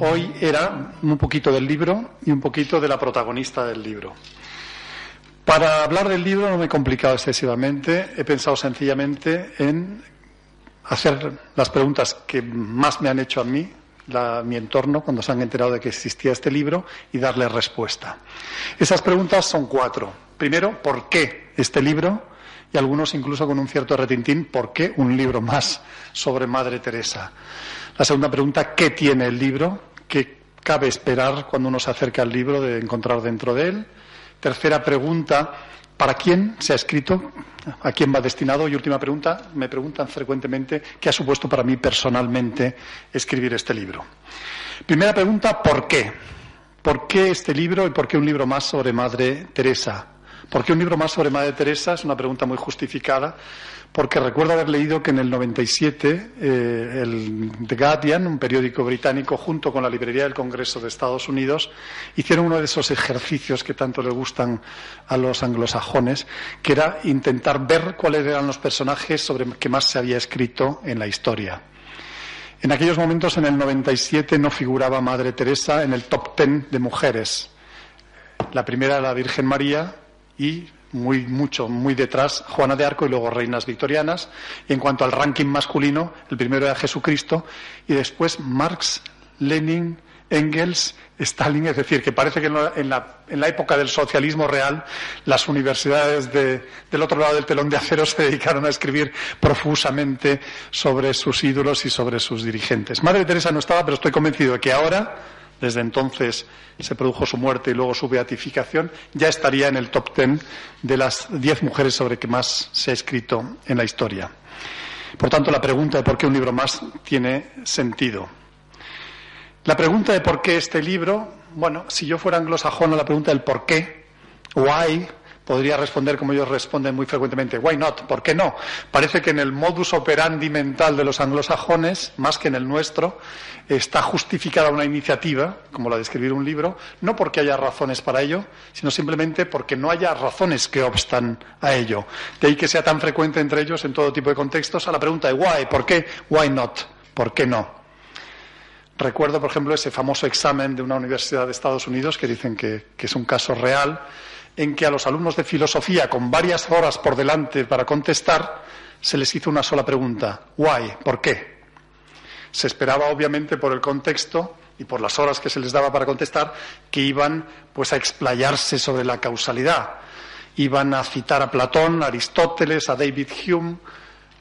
Hoy era un poquito del libro y un poquito de la protagonista del libro. Para hablar del libro no me he complicado excesivamente, he pensado sencillamente en hacer las preguntas que más me han hecho a mí, la- mi entorno, cuando se han enterado de que existía este libro y darle respuesta. Esas preguntas son cuatro. Primero, ¿por qué este libro? Y algunos incluso con un cierto retintín, ¿por qué un libro más sobre Madre Teresa? La segunda pregunta, ¿qué tiene el libro? ¿Qué cabe esperar cuando uno se acerca al libro de encontrar dentro de él? Tercera pregunta, ¿para quién se ha escrito? ¿A quién va destinado? Y última pregunta, me preguntan frecuentemente qué ha supuesto para mí personalmente escribir este libro. Primera pregunta, ¿por qué? ¿Por qué este libro y por qué un libro más sobre Madre Teresa? ¿Por qué un libro más sobre Madre Teresa? Es una pregunta muy justificada, porque recuerdo haber leído que en el 97 eh, el The Guardian, un periódico británico, junto con la Librería del Congreso de Estados Unidos, hicieron uno de esos ejercicios que tanto le gustan a los anglosajones, que era intentar ver cuáles eran los personajes sobre que más se había escrito en la historia. En aquellos momentos, en el 97, no figuraba Madre Teresa en el top ten de mujeres. La primera era la Virgen María y muy mucho, muy detrás Juana de Arco y luego reinas victorianas. Y en cuanto al ranking masculino, el primero era Jesucristo y después Marx, Lenin, Engels, Stalin, es decir, que parece que en la, en la- en la época del socialismo real las universidades de- del otro lado del telón de acero se dedicaron a escribir profusamente sobre sus ídolos y sobre sus dirigentes. Madre Teresa no estaba, pero estoy convencido de que ahora, desde entonces se produjo su muerte y luego su beatificación, ya estaría en el top ten de las diez mujeres sobre que más se ha escrito en la historia. Por tanto, la pregunta de por qué un libro más tiene sentido. La pregunta de por qué este libro, bueno, si yo fuera anglosajón a la pregunta del por qué, why, podría responder como ellos responden muy frecuentemente, why not, ¿por qué no? Parece que en el modus operandi mental de los anglosajones, más que en el nuestro, está justificada una iniciativa, como la de escribir un libro, no porque haya razones para ello, sino simplemente porque no haya razones que obstan a ello. De ahí que sea tan frecuente entre ellos en todo tipo de contextos a la pregunta de why, ¿por qué? Why not? ¿Por qué no? Recuerdo, por ejemplo, ese famoso examen de una universidad de Estados Unidos, que dicen que, que es un caso real, en que a los alumnos de filosofía, con varias horas por delante para contestar, se les hizo una sola pregunta. ¿Why? ¿Por qué? Se esperaba, obviamente, por el contexto y por las horas que se les daba para contestar, que iban pues a explayarse sobre la causalidad. Iban a citar a Platón, a Aristóteles, a David Hume,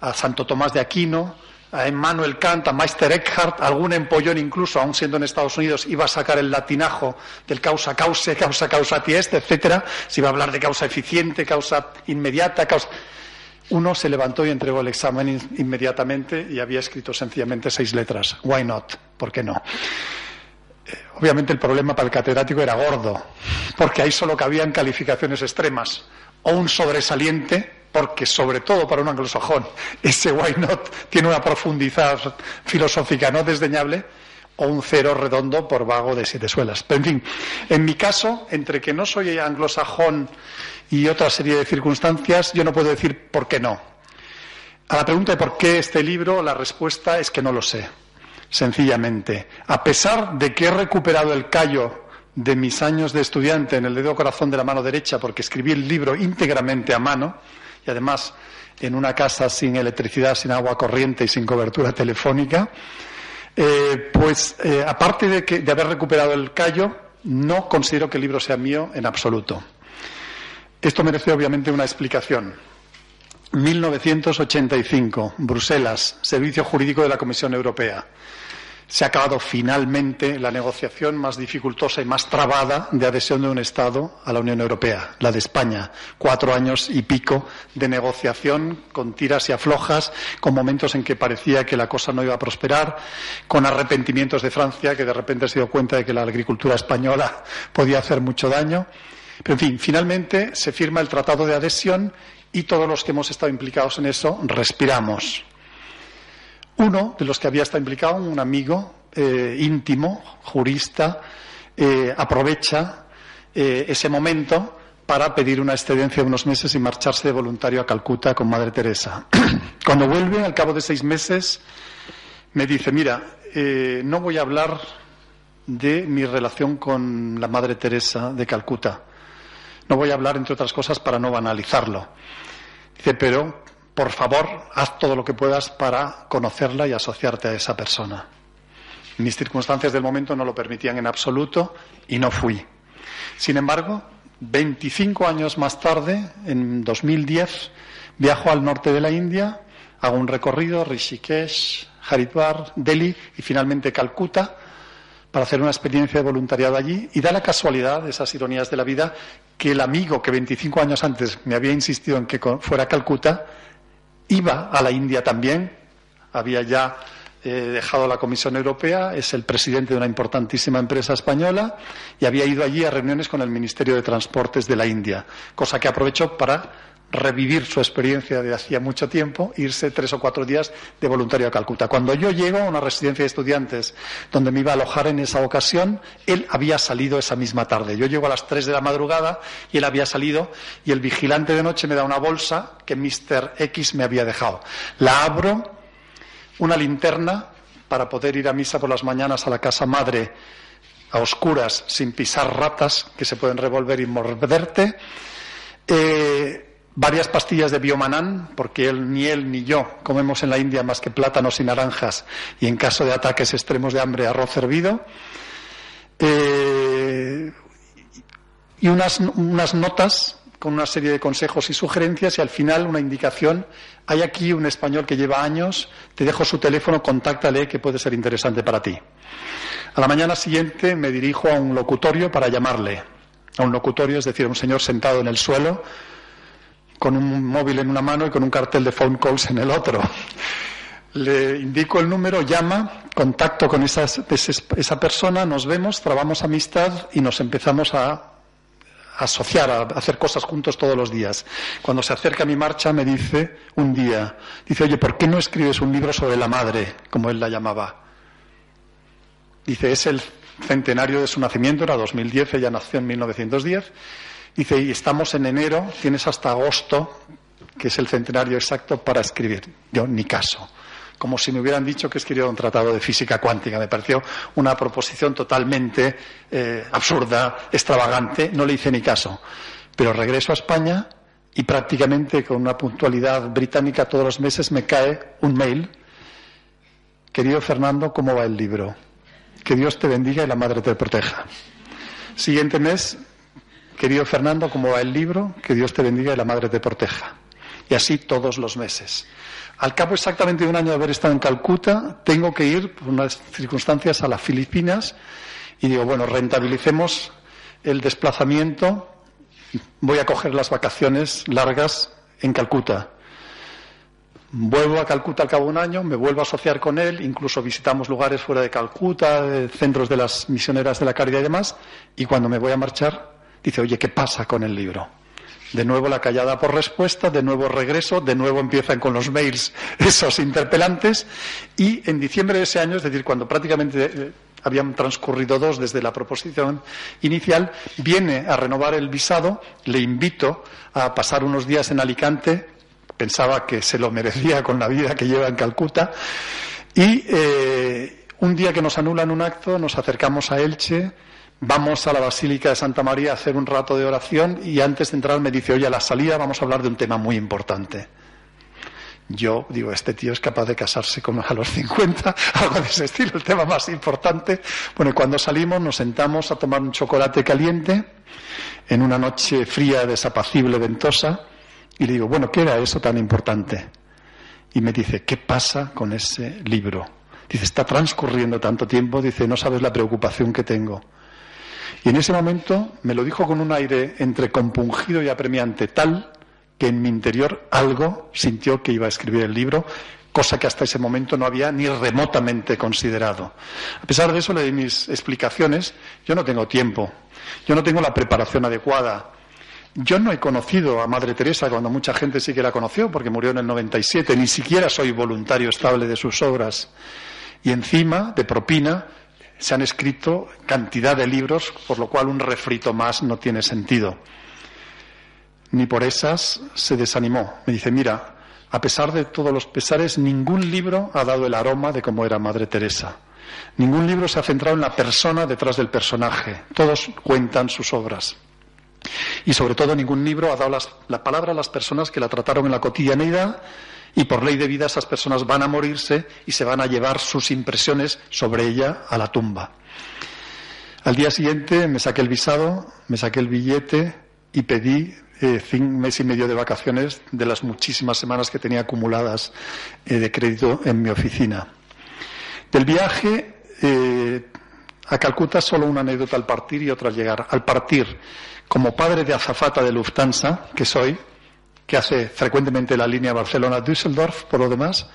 a Santo Tomás de Aquino, a Emmanuel Kant, a Meister Eckhart, algún empollón incluso, aun siendo en Estados Unidos, iba a sacar el latinajo del causa cause, causa causati est, etcétera, se iba a hablar de causa eficiente, causa inmediata, causa... Uno se levantó y entregó el examen in- inmediatamente y había escrito sencillamente seis letras. Why not? ¿Por qué no? Eh, Obviamente el problema para el catedrático era gordo, porque ahí solo cabían calificaciones extremas. O un sobresaliente, porque sobre todo para un anglosajón ese why not tiene una profundidad filosófica no desdeñable, o un cero redondo por vago de siete suelas. Pero en fin, en mi caso, entre que no soy anglosajón y otra serie de circunstancias, yo no puedo decir por qué no. A la pregunta de por qué este libro, la respuesta es que no lo sé. Sencillamente, a pesar de que he recuperado el callo de mis años de estudiante en el dedo corazón de la mano derecha, porque escribí el libro íntegramente a mano, y además en una casa sin electricidad, sin agua corriente y sin cobertura telefónica, eh, pues eh, aparte de, que, de haber recuperado el callo, no considero que el libro sea mío en absoluto. Esto merece obviamente una explicación. 1985, Bruselas, Servicio Jurídico de la Comisión Europea. Se ha acabado finalmente la negociación más dificultosa y más trabada de adhesión de un Estado a la Unión Europea, la de España. Cuatro años y pico de negociación con tiras y aflojas, con momentos en que parecía que la cosa no iba a prosperar, con arrepentimientos de Francia, que de repente se dio cuenta de que la agricultura española podía hacer mucho daño. Pero, en fin, finalmente se firma el Tratado de Adhesión y todos los que hemos estado implicados en eso respiramos. Uno de los que había estado implicado, un amigo eh, íntimo, jurista, eh, aprovecha eh, ese momento para pedir una excedencia de unos meses y marcharse de voluntario a Calcuta con Madre Teresa. Cuando vuelve, al cabo de seis meses, me dice, mira, no voy a hablar de mi relación con la Madre Teresa de Calcuta. No voy a hablar, entre otras cosas, para no banalizarlo. Dice, pero por favor, haz todo lo que puedas para conocerla y asociarte a esa persona. Mis circunstancias del momento no lo permitían en absoluto y no fui. Sin embargo, 25 años más tarde, en 2010, viajo al norte de la India, hago un recorrido, Rishikesh, Haridwar, Delhi y finalmente Calcuta, para hacer una experiencia de voluntariado allí. Y da la casualidad, esas ironías de la vida, que el amigo que 25 años antes me había insistido en que fuera a Calcuta, iba a la India también, había ya eh, dejado la Comisión Europea, es el presidente de una importantísima empresa española y había ido allí a reuniones con el Ministerio de Transportes de la India, cosa que aprovechó para revivir su experiencia de hacía mucho tiempo, irse tres o cuatro días de voluntario a Calcuta. Cuando yo llego a una residencia de estudiantes donde me iba a alojar en esa ocasión, él había salido esa misma tarde. Yo llego a las tres de la madrugada y él había salido y el vigilante de noche me da una bolsa que Mr. X me había dejado. La abro, una linterna para poder ir a misa por las mañanas a la casa madre a oscuras, sin pisar ratas que se pueden revolver y morderte. Eh, varias pastillas de biomanán, porque él, ni él ni yo comemos en la India más que plátanos y naranjas, y en caso de ataques extremos de hambre, arroz hervido. Eh, y unas, unas notas con una serie de consejos y sugerencias y al final una indicación. Hay aquí un español que lleva años, te dejo su teléfono, contáctale que puede ser interesante para ti. A la mañana siguiente me dirijo a un locutorio para llamarle. A un locutorio, es decir, a un señor sentado en el suelo, con un móvil en una mano y con un cartel de phone calls en el otro. Le indico el número, llama, contacto con esa, esa persona, nos vemos, trabamos amistad y nos empezamos a asociar, a hacer cosas juntos todos los días. Cuando se acerca mi marcha me dice un día, dice, oye, ¿por qué no escribes un libro sobre la madre, como él la llamaba? Dice, es el centenario de su nacimiento, era 2010, ella nació en 1910, Dice, y estamos en enero, tienes hasta agosto, que es el centenario exacto, para escribir. Yo, ni caso. Como si me hubieran dicho que escribiera un tratado de física cuántica. Me pareció una proposición totalmente eh, absurda, extravagante. No le hice ni caso. Pero regreso a España y prácticamente con una puntualidad británica todos los meses me cae un mail. Querido Fernando, ¿cómo va el libro? Que Dios te bendiga y la Madre te proteja. Siguiente mes, Querido Fernando, como va el libro, que Dios te bendiga y la Madre te proteja. Y así todos los meses. Al cabo exactamente de un año de haber estado en Calcuta, tengo que ir, por unas circunstancias, a las Filipinas y digo, bueno, rentabilicemos el desplazamiento, voy a coger las vacaciones largas en Calcuta. Vuelvo a Calcuta al cabo de un año, me vuelvo a asociar con él, incluso visitamos lugares fuera de Calcuta, centros de las misioneras de la caridad y demás, y cuando me voy a marchar, Dice, oye, ¿qué pasa con el libro? De nuevo la callada por respuesta, de nuevo regreso, de nuevo empiezan con los mails esos interpelantes y en diciembre de ese año, es decir, cuando prácticamente eh, habían transcurrido dos desde la proposición inicial, viene a renovar el visado, le invito a pasar unos días en Alicante, pensaba que se lo merecía con la vida que lleva en Calcuta, y eh, un día que nos anulan un acto, nos acercamos a Elche, vamos a la Basílica de Santa María a hacer un rato de oración y antes de entrar me dice, oye, a la salida vamos a hablar de un tema muy importante. Yo digo, este tío es capaz de casarse con a los 50, algo de ese estilo, el tema más importante. Bueno, y cuando salimos nos sentamos a tomar un chocolate caliente en una noche fría, desapacible, ventosa, y le digo, bueno, ¿qué era eso tan importante? Y me dice, ¿qué pasa con ese libro? Dice, está transcurriendo tanto tiempo, dice, no sabes la preocupación que tengo. Y en ese momento me lo dijo con un aire entre compungido y apremiante, tal que en mi interior algo sintió que iba a escribir el libro, cosa que hasta ese momento no había ni remotamente considerado. A pesar de eso le di mis explicaciones, yo no tengo tiempo, yo no tengo la preparación adecuada, yo no he conocido a Madre Teresa cuando mucha gente sí que la conoció, porque murió en el 97, ni siquiera soy voluntario estable de sus obras. Y encima, de propina, se han escrito cantidad de libros, por lo cual un refrito más no tiene sentido. Ni por esas se desanimó. Me dice, mira, a pesar de todos los pesares, ningún libro ha dado el aroma de cómo era Madre Teresa. Ningún libro se ha centrado en la persona detrás del personaje. Todos cuentan sus obras. Y sobre todo ningún libro ha dado la palabra a las personas que la trataron en la cotidianeidad y por ley de vida esas personas van a morirse y se van a llevar sus impresiones sobre ella a la tumba. Al día siguiente me saqué el visado, me saqué el billete y pedí eh, un mes y medio de vacaciones de las muchísimas semanas que tenía acumuladas eh, de crédito en mi oficina. Del viaje eh, a Calcuta solo una anécdota al partir y otra al llegar. Al partir como padre de azafata de Lufthansa, que soy, que hace frecuentemente la línea Barcelona-Düsseldorf, por lo demás,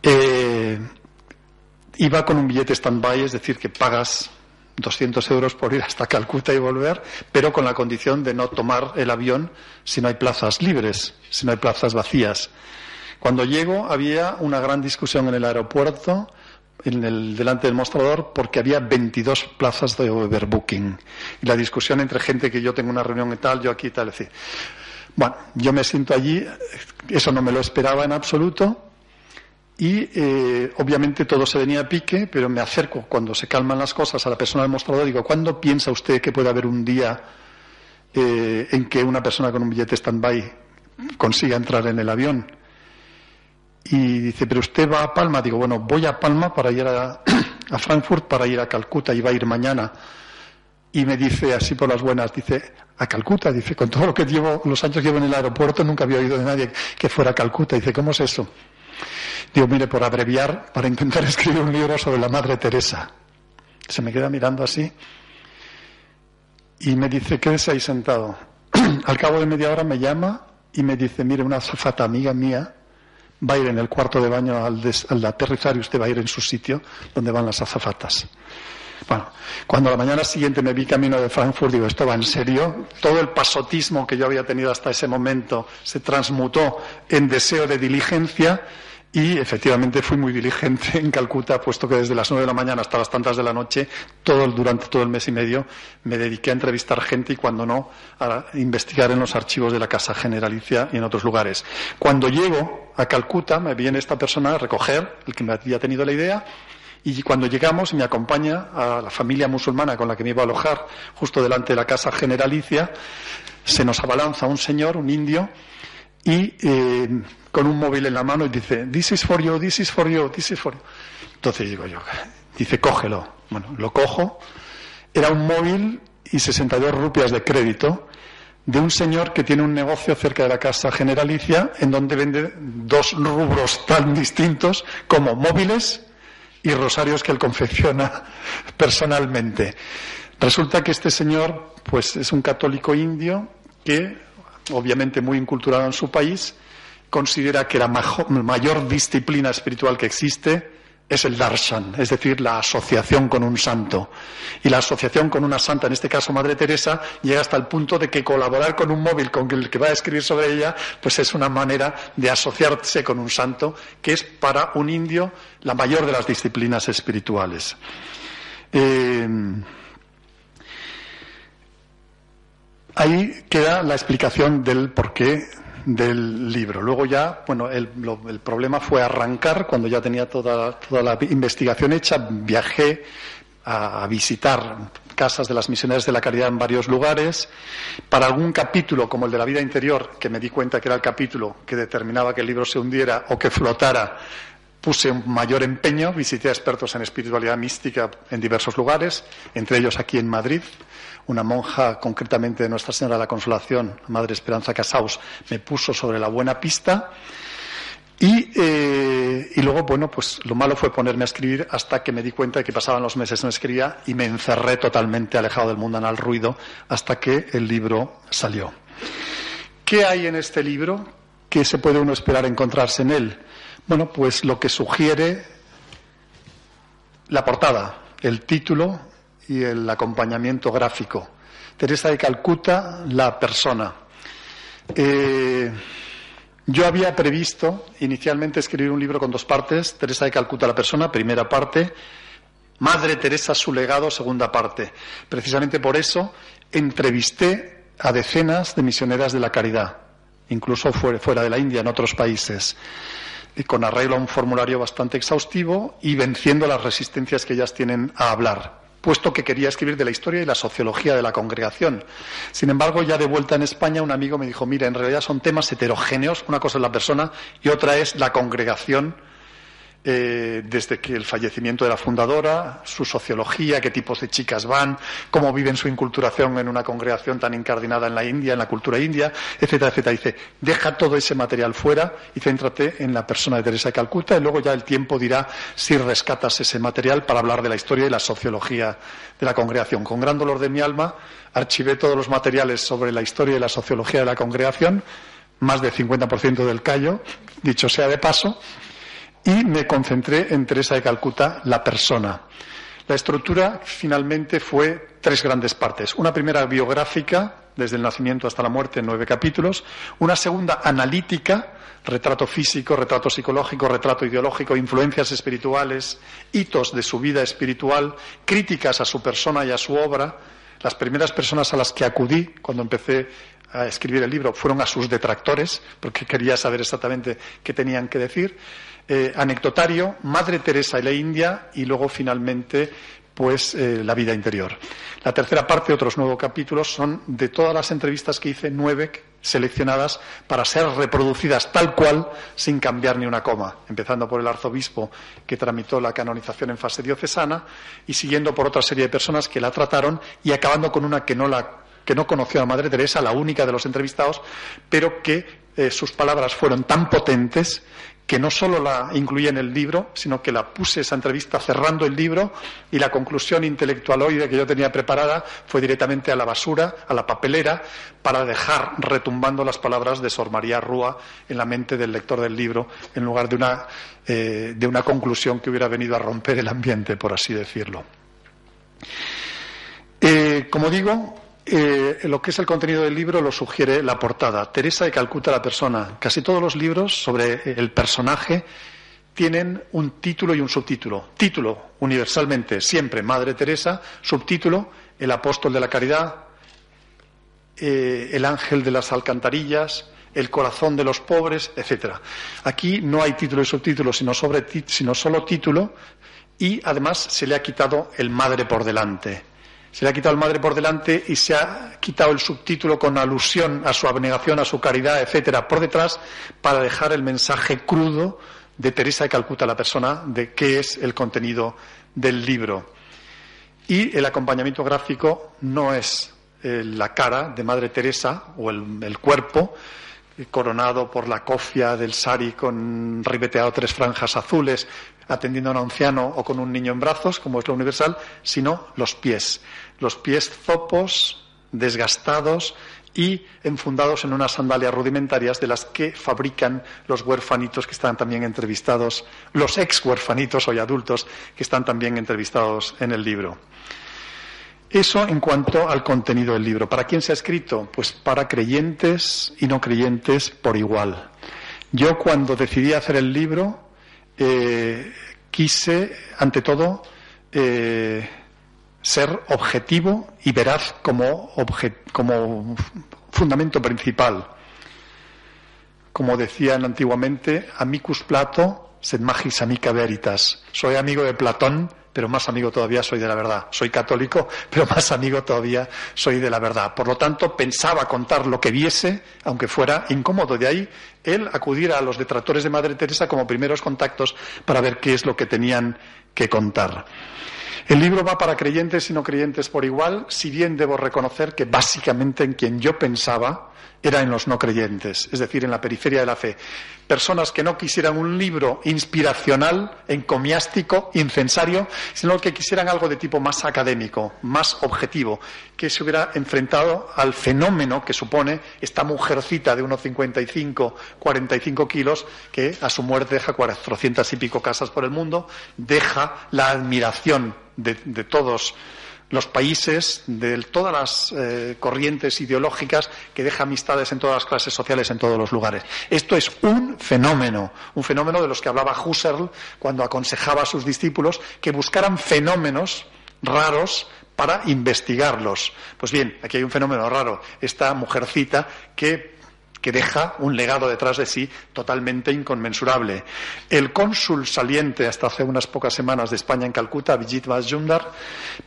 eh, iba con un billete stand-by, es decir, que pagas 200 euros por ir hasta Calcuta y volver, pero con la condición de no tomar el avión si no hay plazas libres, si no hay plazas vacías. Cuando llego había una gran discusión en el aeropuerto en el, delante del mostrador porque había 22 plazas de overbooking. Y la discusión entre gente que yo tengo una reunión y tal, yo aquí y tal, es decir, bueno, yo me siento allí, eso no me lo esperaba en absoluto. Y eh, obviamente todo se venía a pique, pero me acerco cuando se calman las cosas a la persona del mostrador digo, ¿cuándo piensa usted que puede haber un día eh, en que una persona con un billete stand-by consiga entrar en el avión? Y dice, pero usted va a Palma. Digo, bueno, voy a Palma para ir a, a Frankfurt, para ir a Calcuta y va a ir mañana. Y me dice así por las buenas, dice, a Calcuta, dice, con todo lo que llevo, los años que llevo en el aeropuerto, nunca había oído de nadie que fuera a Calcuta. Dice, ¿cómo es eso? Digo, mire, por abreviar, para intentar escribir un libro sobre la Madre Teresa. Se me queda mirando así y me dice, quédese ahí sentado. Al cabo de media hora me llama y me dice, mire, una zafata amiga mía va a ir en el cuarto de baño al, aterrizar y usted va a ir en su sitio donde van las azafatas. Bueno, cuando a la mañana siguiente me vi camino de Frankfurt, digo, esto va en serio. Todo el pasotismo que yo había tenido hasta ese momento se transmutó en deseo de diligencia y efectivamente fui muy diligente en Calcuta, puesto que desde las nueve de la mañana hasta las tantas de la noche, todo, durante todo el mes y medio, me dediqué a entrevistar gente y cuando no, a investigar en los archivos de la Casa Generalicia y en otros lugares. Cuando llego a Calcuta, me viene esta persona a recoger, el que me había tenido la idea, y cuando llegamos me acompaña a la familia musulmana con la que me iba a alojar, justo delante de la Casa Generalicia, se nos abalanza un señor, un indio, y eh, con un móvil en la mano y dice, this is for you, this is for you, this is for you. Entonces digo yo, dice, cógelo. Bueno, lo cojo. Era un móvil y 62 rupias de crédito de un señor que tiene un negocio cerca de la Casa Generalicia en donde vende dos rubros tan distintos como móviles y rosarios que él confecciona personalmente. Resulta que este señor pues es un católico indio que obviamente muy inculturado en su país considera que la mayor disciplina espiritual que existe es el darshan, es decir, la asociación con un santo. Y la asociación con una santa, en este caso Madre Teresa, llega hasta el punto de que colaborar con un móvil con el que va a escribir sobre ella, pues es una manera de asociarse con un santo, que es para un indio la mayor de las disciplinas espirituales. Eh, ahí queda la explicación del porqué del libro. Luego ya, bueno, el, problema fue arrancar cuando ya tenía toda, toda la investigación hecha. Viajé a, visitar casas de las misioneras de la caridad en varios lugares. Para algún capítulo, como el de la vida interior, que me di cuenta que era el capítulo que determinaba que el libro se hundiera o que flotara, puse un mayor empeño. Visité a expertos en espiritualidad mística en diversos lugares, entre ellos aquí en Madrid una monja concretamente de Nuestra Señora de la Consolación, Madre Esperanza Casaus, me puso sobre la buena pista Y, eh, y, luego, bueno, pues lo malo fue ponerme a escribir hasta que me di cuenta de que pasaban los meses no escribía y me encerré totalmente alejado del mundo al ruido hasta que el libro salió. ¿Qué hay en este libro? ¿Qué se puede uno esperar encontrarse en él? Bueno, pues lo que sugiere la portada, el título y el acompañamiento gráfico. Teresa de Calcuta, la persona. Eh, yo había previsto inicialmente escribir un libro con dos partes, Teresa de Calcuta, la persona, primera parte, Madre Teresa, su legado, segunda parte. Precisamente por eso entrevisté a decenas de misioneras de la caridad, incluso fuera de la India, en otros países, y con arreglo a un formulario bastante exhaustivo y venciendo las resistencias que ellas tienen a hablar puesto que quería escribir de la historia y la sociología de la congregación. Sin embargo, ya de vuelta en España, un amigo me dijo, mira, en realidad son temas heterogéneos, una cosa es la persona y otra es la congregación eh, desde que el fallecimiento de la fundadora, su sociología, qué tipos de chicas van, cómo viven su inculturación en una congregación tan incardinada en la India, en la cultura india, etcétera, etcétera. Dice, deja todo ese material fuera y céntrate en la persona de Teresa de Calcuta y luego ya el tiempo dirá si rescatas ese material para hablar de la historia y la sociología de la congregación. Con gran dolor de mi alma, archivé todos los materiales sobre la historia y la sociología de la congregación, más del 50% del callo, dicho sea de paso, y me concentré en Teresa de Calcuta, la persona. La estructura finalmente fue tres grandes partes. Una primera biográfica, desde el nacimiento hasta la muerte, nueve capítulos. Una segunda analítica, retrato físico, retrato psicológico, retrato ideológico, influencias espirituales, hitos de su vida espiritual, críticas a su persona y a su obra. Las primeras personas a las que acudí cuando empecé a escribir el libro fueron a sus detractores, porque quería saber exactamente qué tenían que decir eh, anecdotario, Madre Teresa y la India y luego finalmente pues eh, la vida interior. La tercera parte, otros nueve capítulos, son de todas las entrevistas que hice, nueve seleccionadas para ser reproducidas tal cual, sin cambiar ni una coma, empezando por el arzobispo que tramitó la canonización en fase diocesana y siguiendo por otra serie de personas que la trataron y acabando con una que no la que no conoció a Madre Teresa, la única de los entrevistados, pero que eh, sus palabras fueron tan potentes que no solo la incluí en el libro, sino que la puse esa entrevista cerrando el libro y la conclusión intelectualoide que yo tenía preparada fue directamente a la basura, a la papelera, para dejar retumbando las palabras de Sor María Rúa en la mente del lector del libro, en lugar de una, eh, de una conclusión que hubiera venido a romper el ambiente, por así decirlo. Eh, como digo, eh, lo que es el contenido del libro lo sugiere la portada. Teresa de Calcuta, la persona. Casi todos los libros sobre el personaje tienen un título y un subtítulo. Título, universalmente, siempre Madre Teresa. Subtítulo, El apóstol de la caridad, eh, El ángel de las alcantarillas, El corazón de los pobres, etcétera. Aquí no hay título y subtítulo, sino solo título y además se le ha quitado el madre por delante. Se le ha quitado el madre por delante y se ha quitado el subtítulo con alusión a su abnegación, a su caridad, etcétera, por detrás, para dejar el mensaje crudo de Teresa de Calcuta, la persona, de qué es el contenido del libro. Y el acompañamiento gráfico no es eh, la cara de Madre Teresa o el, cuerpo, eh, coronado por la cofia del sari con ribeteado tres franjas azules, atendiendo a un anciano o con un niño en brazos, como es lo universal, sino los pies. Los pies zopos, desgastados y enfundados en unas sandalias rudimentarias de las que fabrican los huerfanitos que están también entrevistados, los ex huerfanitos hoy adultos que están también entrevistados en el libro. Eso en cuanto al contenido del libro. ¿Para quién se ha escrito? Pues para creyentes y no creyentes por igual. Yo cuando decidí hacer el libro eh, quise, ante todo, eh, ser objetivo y veraz como, como fundamento principal. Como decían antiguamente, amicus Plato, sed magis amica veritas. Soy amigo de Platón, pero más amigo todavía soy de la verdad. Soy católico, pero más amigo todavía soy de la verdad. Por lo tanto, pensaba contar lo que viese, aunque fuera incómodo. De ahí él acudir a los detractores de Madre Teresa como primeros contactos para ver qué es lo que tenían que contar. El libro va para creyentes y no creyentes por igual, si bien debo reconocer que básicamente en quien yo pensaba era en los no creyentes, es decir, en la periferia de la fe. Personas que no quisieran un libro inspiracional, encomiástico, incensario, sino que quisieran algo de tipo más académico, más objetivo, que se hubiera enfrentado al fenómeno que supone esta mujercita de unos 55, 45 kilos, que a su muerte deja 400 y pico casas por el mundo, deja la admiración de, de todos los países, de todas las eh, corrientes ideológicas que deja amistades en todas las clases sociales, en todos los lugares. Esto es un fenómeno, un fenómeno de los que hablaba Husserl cuando aconsejaba a sus discípulos que buscaran fenómenos raros para investigarlos. Pues bien, aquí hay un fenómeno raro. Esta mujercita que que deja un legado detrás de sí totalmente inconmensurable. El cónsul saliente hasta hace unas pocas semanas de España en Calcuta, Vijit Vasjundar,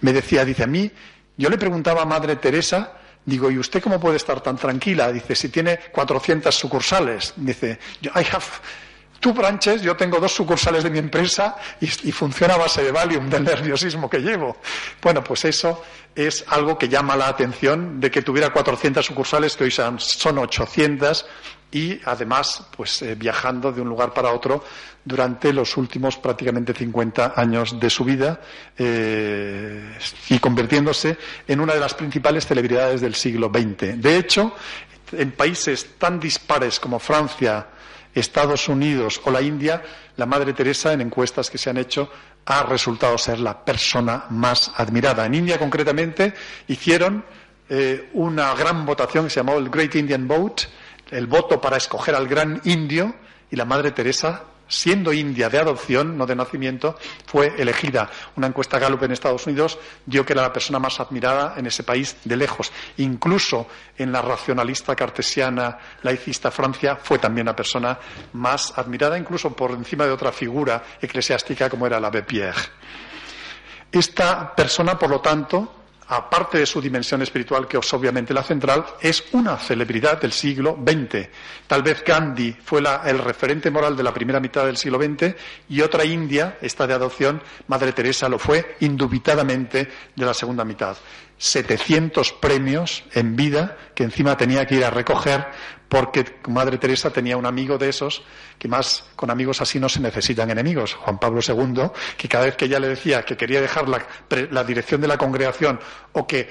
me decía, dice a mí, yo le preguntaba a Madre Teresa, digo, ¿y usted cómo puede estar tan tranquila? Dice, si tiene 400 sucursales. Dice, I have two branches, yo tengo dos sucursales de mi empresa y, funciona a base de Valium, del nerviosismo que llevo. Bueno, pues eso es algo que llama la atención de que tuviera 400 sucursales, que hoy son, 800, y además, pues eh, viajando de un lugar para otro durante los últimos prácticamente 50 años de su vida eh, y convirtiéndose en una de las principales celebridades del siglo XX. De hecho, en países tan dispares como Francia, Estados Unidos o la India, la Madre Teresa, en encuestas que se han hecho, ha resultado ser la persona más admirada. En India, concretamente, hicieron eh, una gran votación que se llamó el Great Indian Vote, el voto para escoger al gran indio, y la Madre Teresa siendo india de adopción, no de nacimiento, fue elegida. Una encuesta Gallup en Estados Unidos dio que era la persona más admirada en ese país de lejos. Incluso en la racionalista cartesiana laicista Francia fue también la persona más admirada, incluso por encima de otra figura eclesiástica como era la Pierre. Esta persona, por lo tanto, aparte de su dimensión espiritual, que es obviamente la central, es una celebridad del siglo XX. Tal vez Gandhi fue el referente moral de la primera mitad del siglo XX y otra India, esta de adopción, Madre Teresa, lo fue indubitadamente de la segunda mitad. 700 premios en vida que encima tenía que ir a recoger porque Madre Teresa tenía un amigo de esos, que más con amigos así no se necesitan enemigos, Juan Pablo II, que cada vez que ella le decía que quería dejar la, dirección de la congregación o que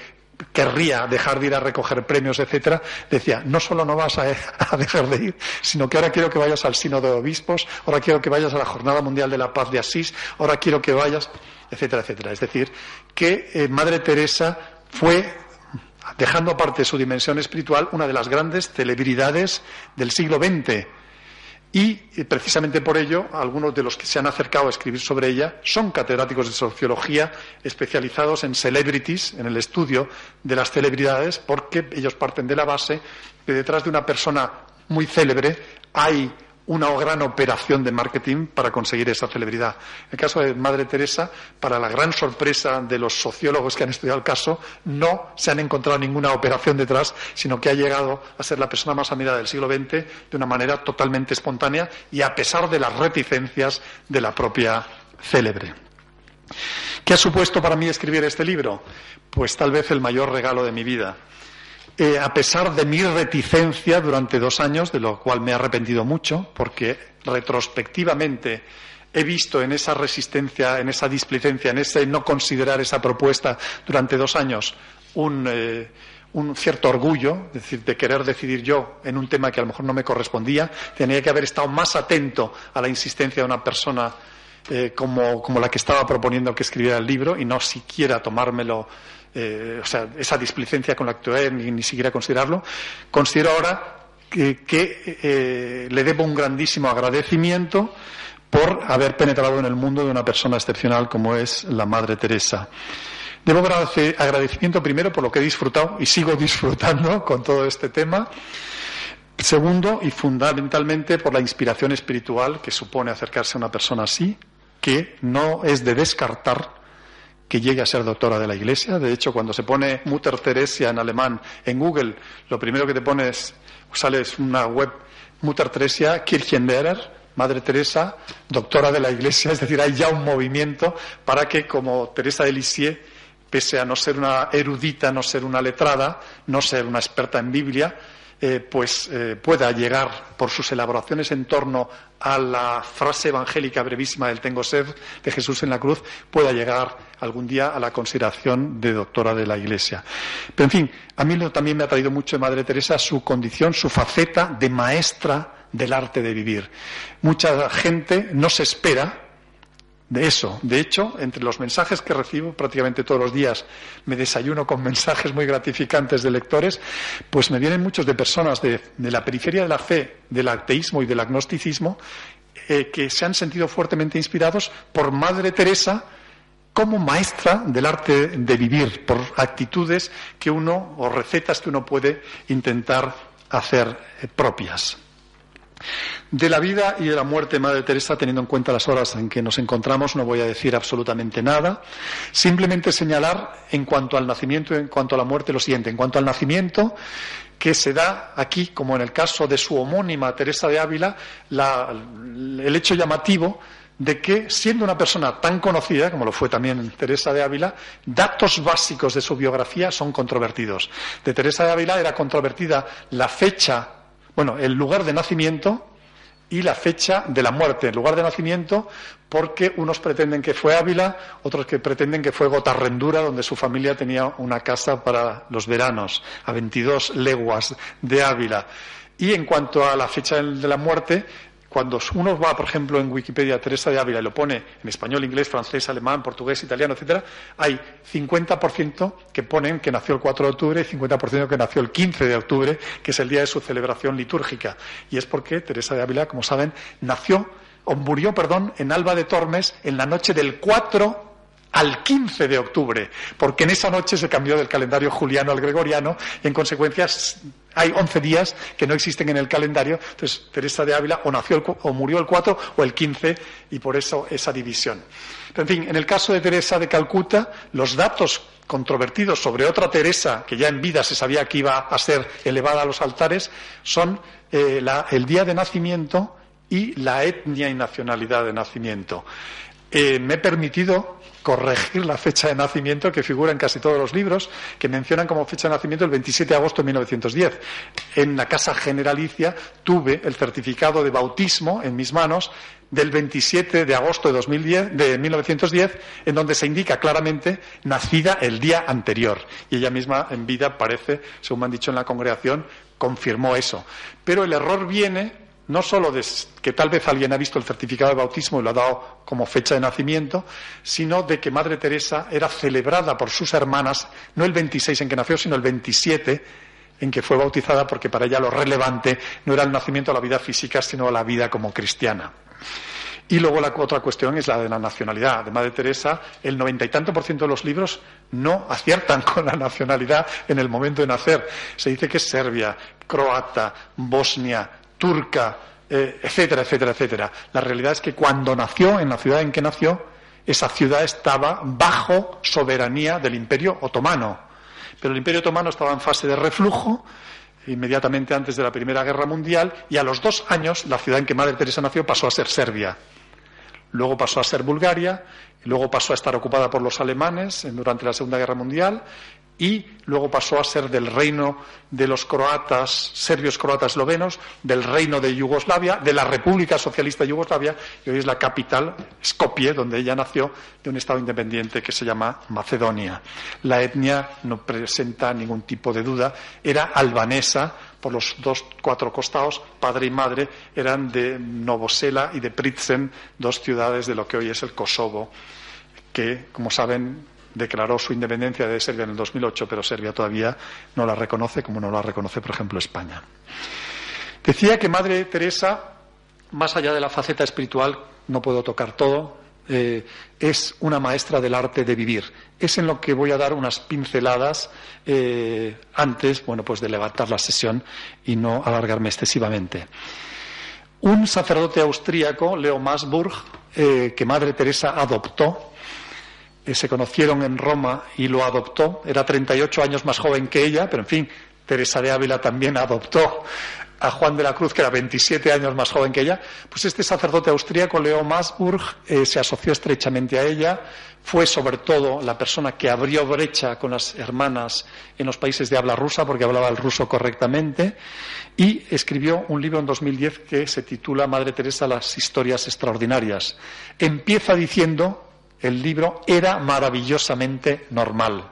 querría dejar de ir a recoger premios, etcétera, decía, no solo no vas a, dejar de ir, sino que ahora quiero que vayas al Sínodo de Obispos, ahora quiero que vayas a la Jornada Mundial de la Paz de Asís, ahora quiero que vayas, etcétera, etcétera. Es decir, que eh, Madre Teresa fue dejando aparte su dimensión espiritual, una de las grandes celebridades del siglo XX. Y precisamente por ello, algunos de los que se han acercado a escribir sobre ella son catedráticos de sociología especializados en celebrities, en el estudio de las celebridades, porque ellos parten de la base que detrás de una persona muy célebre hay una gran operación de marketing para conseguir esa celebridad. En el caso de Madre Teresa, para la gran sorpresa de los sociólogos que han estudiado el caso, no se han encontrado ninguna operación detrás, sino que ha llegado a ser la persona más admirada del siglo XX de una manera totalmente espontánea y a pesar de las reticencias de la propia célebre. ¿Qué ha supuesto para mí escribir este libro? Pues tal vez el mayor regalo de mi vida. Eh, a pesar de mi reticencia durante dos años, de lo cual me he arrepentido mucho, porque retrospectivamente he visto en esa resistencia, en esa displicencia, en ese no considerar esa propuesta durante dos años un, eh, cierto orgullo, es decir, de querer decidir yo en un tema que a lo mejor no me correspondía, tenía que haber estado más atento a la insistencia de una persona eh, como, como la que estaba proponiendo que escribiera el libro y no siquiera tomármelo eh, o sea, esa displicencia con la actualidad, ni, ni siquiera considerarlo, considero ahora que, eh, le debo un grandísimo agradecimiento por haber penetrado en el mundo de una persona excepcional como es la Madre Teresa. Debo agradecimiento primero por lo que he disfrutado y sigo disfrutando con todo este tema. Segundo, y fundamentalmente por la inspiración espiritual que supone acercarse a una persona así, que no es de descartar que llegue a ser doctora de la Iglesia. De hecho, cuando se pone Mutter Teresia en alemán en Google, lo primero que te pones, sale una web Mutter Teresia Kirchenlehrer, Madre Teresa, doctora de la Iglesia, es decir, hay ya un movimiento para que, como Teresa de Lisieux, pese a no ser una erudita, no ser una letrada, no ser una experta en Biblia, eh, pues eh, pueda llegar por sus elaboraciones en torno a la frase evangélica brevísima del tengo sed de Jesús en la cruz, pueda llegar algún día a la consideración de doctora de la Iglesia. Pero en fin, a mí también me ha traído mucho de Madre Teresa su condición, su faceta de maestra del arte de vivir. Mucha gente no se espera de eso. De hecho, entre los mensajes que recibo prácticamente todos los días, me desayuno con mensajes muy gratificantes de lectores, pues me vienen muchos de personas de, la periferia de la fe, del ateísmo y del agnosticismo, eh, que se han sentido fuertemente inspirados por Madre Teresa como maestra del arte de vivir, por actitudes que uno, o recetas que uno puede intentar hacer eh, propias de la vida y de la muerte de Madre Teresa, teniendo en cuenta las horas en que nos encontramos, no voy a decir absolutamente nada. Simplemente señalar en cuanto al nacimiento y en cuanto a la muerte lo siguiente. En cuanto al nacimiento, que se da aquí, como en el caso de su homónima Teresa de Ávila, el hecho llamativo de que, siendo una persona tan conocida, como lo fue también Teresa de Ávila, datos básicos de su biografía son controvertidos. De Teresa de Ávila era controvertida la fecha, bueno, el lugar de nacimiento, y la fecha de la muerte, el lugar de nacimiento, porque unos pretenden que fue Ávila, otros que pretenden que fue Gotarrendura, donde su familia tenía una casa para los veranos, a 22 leguas de Ávila. Y en cuanto a la fecha de la muerte, cuando uno va, por ejemplo, en Wikipedia Teresa de Ávila y lo pone en español, inglés, francés, alemán, portugués, italiano, etcétera, hay 50% que ponen que nació el 4 de octubre y 50% que nació el 15 de octubre, que es el día de su celebración litúrgica. Y es porque Teresa de Ávila, como saben, nació o murió, perdón, en Alba de Tormes en la noche del 4 al 15 de octubre, porque en esa noche se cambió del calendario juliano al gregoriano en consecuencia hay 11 días que no existen en el calendario. Entonces, Teresa de Ávila o nació o murió el 4 o el 15 y por eso esa división. Pero, en fin, en el caso de Teresa de Calcuta, los datos controvertidos sobre otra Teresa que ya en vida se sabía que iba a ser elevada a los altares son eh, el día de nacimiento y la etnia y nacionalidad de nacimiento. Eh, me he permitido corregir la fecha de nacimiento que figura en casi todos los libros, que mencionan como fecha de nacimiento el 27 de agosto de 1910. En la Casa Generalicia tuve el certificado de bautismo en mis manos del 27 de agosto de, 2010, de 1910, en donde se indica claramente nacida el día anterior. Y ella misma en vida parece, según me han dicho en la congregación, confirmó eso. Pero el error viene no solo de que tal vez alguien ha visto el certificado de bautismo y lo ha dado como fecha de nacimiento, sino de que Madre Teresa era celebrada por sus hermanas, no el 26 en que nació, sino el 27 en que fue bautizada, porque para ella lo relevante no era el nacimiento a la vida física, sino a la vida como cristiana. Y luego la otra cuestión es la de la nacionalidad. De Madre Teresa, el noventa y tanto por ciento de los libros no aciertan con la nacionalidad en el momento de nacer. Se dice que es serbia, croata, bosnia, turca, eh, etcétera, etcétera, etcétera. La realidad es que cuando nació, en la ciudad en que nació, esa ciudad estaba bajo soberanía del Imperio Otomano. Pero el Imperio Otomano estaba en fase de reflujo inmediatamente antes de la Primera Guerra Mundial y a los dos años la ciudad en que Madre Teresa nació pasó a ser Serbia. Luego pasó a ser Bulgaria, y luego pasó a estar ocupada por los alemanes durante la Segunda Guerra Mundial y luego pasó a ser del reino de los croatas, serbios croatas eslovenos, del reino de Yugoslavia, de la República Socialista de Yugoslavia, y hoy es la capital, Skopje, donde ella nació, de un Estado independiente que se llama Macedonia. La etnia no presenta ningún tipo de duda, era albanesa, por los dos, cuatro costados, padre y madre, eran de Novosela y de Pritsen, dos ciudades de lo que hoy es el Kosovo, que, como saben, declaró su independencia de Serbia en el 2008, pero Serbia todavía no la reconoce, como no la reconoce, por ejemplo, España. Decía que Madre Teresa, más allá de la faceta espiritual, no puedo tocar todo, eh, es una maestra del arte de vivir. Es en lo que voy a dar unas pinceladas eh, antes, bueno, pues de levantar la sesión y no alargarme excesivamente. Un sacerdote austríaco, Leo Masburg, eh, que Madre Teresa adoptó, se conocieron en Roma y lo adoptó. Era 38 años más joven que ella, pero en fin, Teresa de Ávila también adoptó a Juan de la Cruz, que era 27 años más joven que ella, pues este sacerdote austríaco, Leo Masburg, eh, se asoció estrechamente a ella, fue sobre todo la persona que abrió brecha con las hermanas en los países de habla rusa, porque hablaba el ruso correctamente, y escribió un libro en 2010 que se titula Madre Teresa, las historias extraordinarias. Empieza diciendo, el libro era maravillosamente normal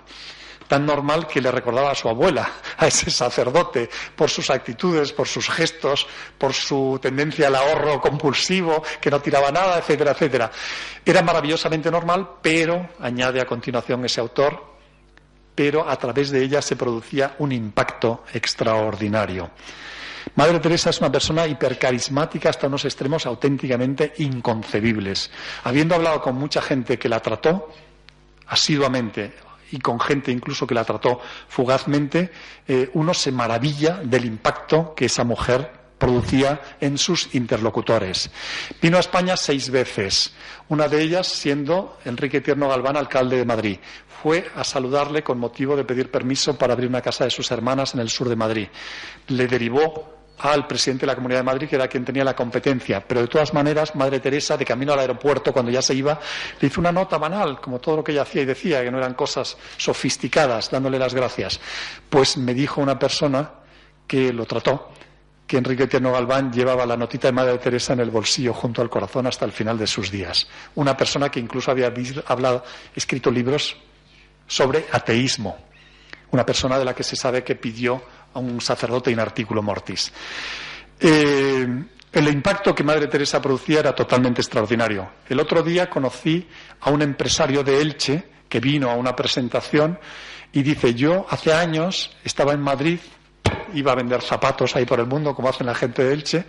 tan normal que le recordaba a su abuela, a ese sacerdote, por sus actitudes, por sus gestos, por su tendencia al ahorro compulsivo, que no tiraba nada, etcétera, etcétera. Era maravillosamente normal, pero, añade a continuación ese autor, pero a través de ella se producía un impacto extraordinario. Madre Teresa es una persona hipercarismática hasta unos extremos auténticamente inconcebibles. Habiendo hablado con mucha gente que la trató asiduamente, y con gente incluso que la trató fugazmente, eh, uno se maravilla del impacto que esa mujer producía en sus interlocutores. Vino a España seis veces, una de ellas siendo Enrique Tierno Galván, alcalde de Madrid. Fue a saludarle con motivo de pedir permiso para abrir una casa de sus hermanas en el sur de Madrid. Le derivó al presidente de la Comunidad de Madrid, que era quien tenía la competencia. Pero de todas maneras, Madre Teresa, de camino al aeropuerto, cuando ya se iba, le hizo una nota banal, como todo lo que ella hacía y decía, que no eran cosas sofisticadas, dándole las gracias. Pues me dijo una persona que lo trató, que Enrique Tierno Galván llevaba la notita de Madre Teresa en el bolsillo junto al corazón hasta el final de sus días. Una persona que incluso había hablado, escrito libros sobre ateísmo. Una persona de la que se sabe que pidió a un sacerdote in articulo mortis. Eh, el impacto que Madre Teresa producía era totalmente extraordinario. El otro día conocí a un empresario de Elche que vino a una presentación y dice, yo hace años estaba en Madrid, iba a vender zapatos ahí por el mundo, como hacen la gente de Elche,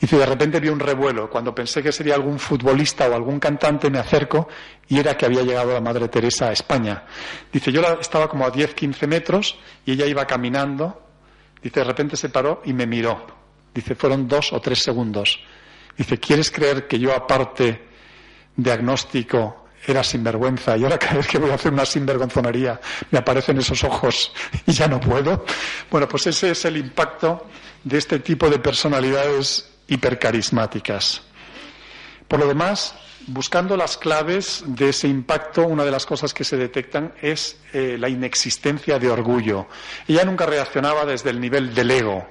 dice, de repente vi un revuelo. Cuando pensé que sería algún futbolista o algún cantante, me acerco y era que había llegado la Madre Teresa a España. Dice, yo estaba como a 10, 15 metros y ella iba caminando. Dice, de repente se paró y me miró. Dice, fueron dos o tres segundos. Dice, ¿quieres creer que yo aparte de agnóstico era sinvergüenza y ahora cada vez que voy a hacer una sinvergonzonería me aparecen esos ojos y ya no puedo? Bueno, pues ese es el impacto de este tipo de personalidades hipercarismáticas. Por lo demás, buscando las claves de ese impacto, una de las cosas que se detectan es eh, la inexistencia de orgullo. Ella nunca reaccionaba desde el nivel del ego,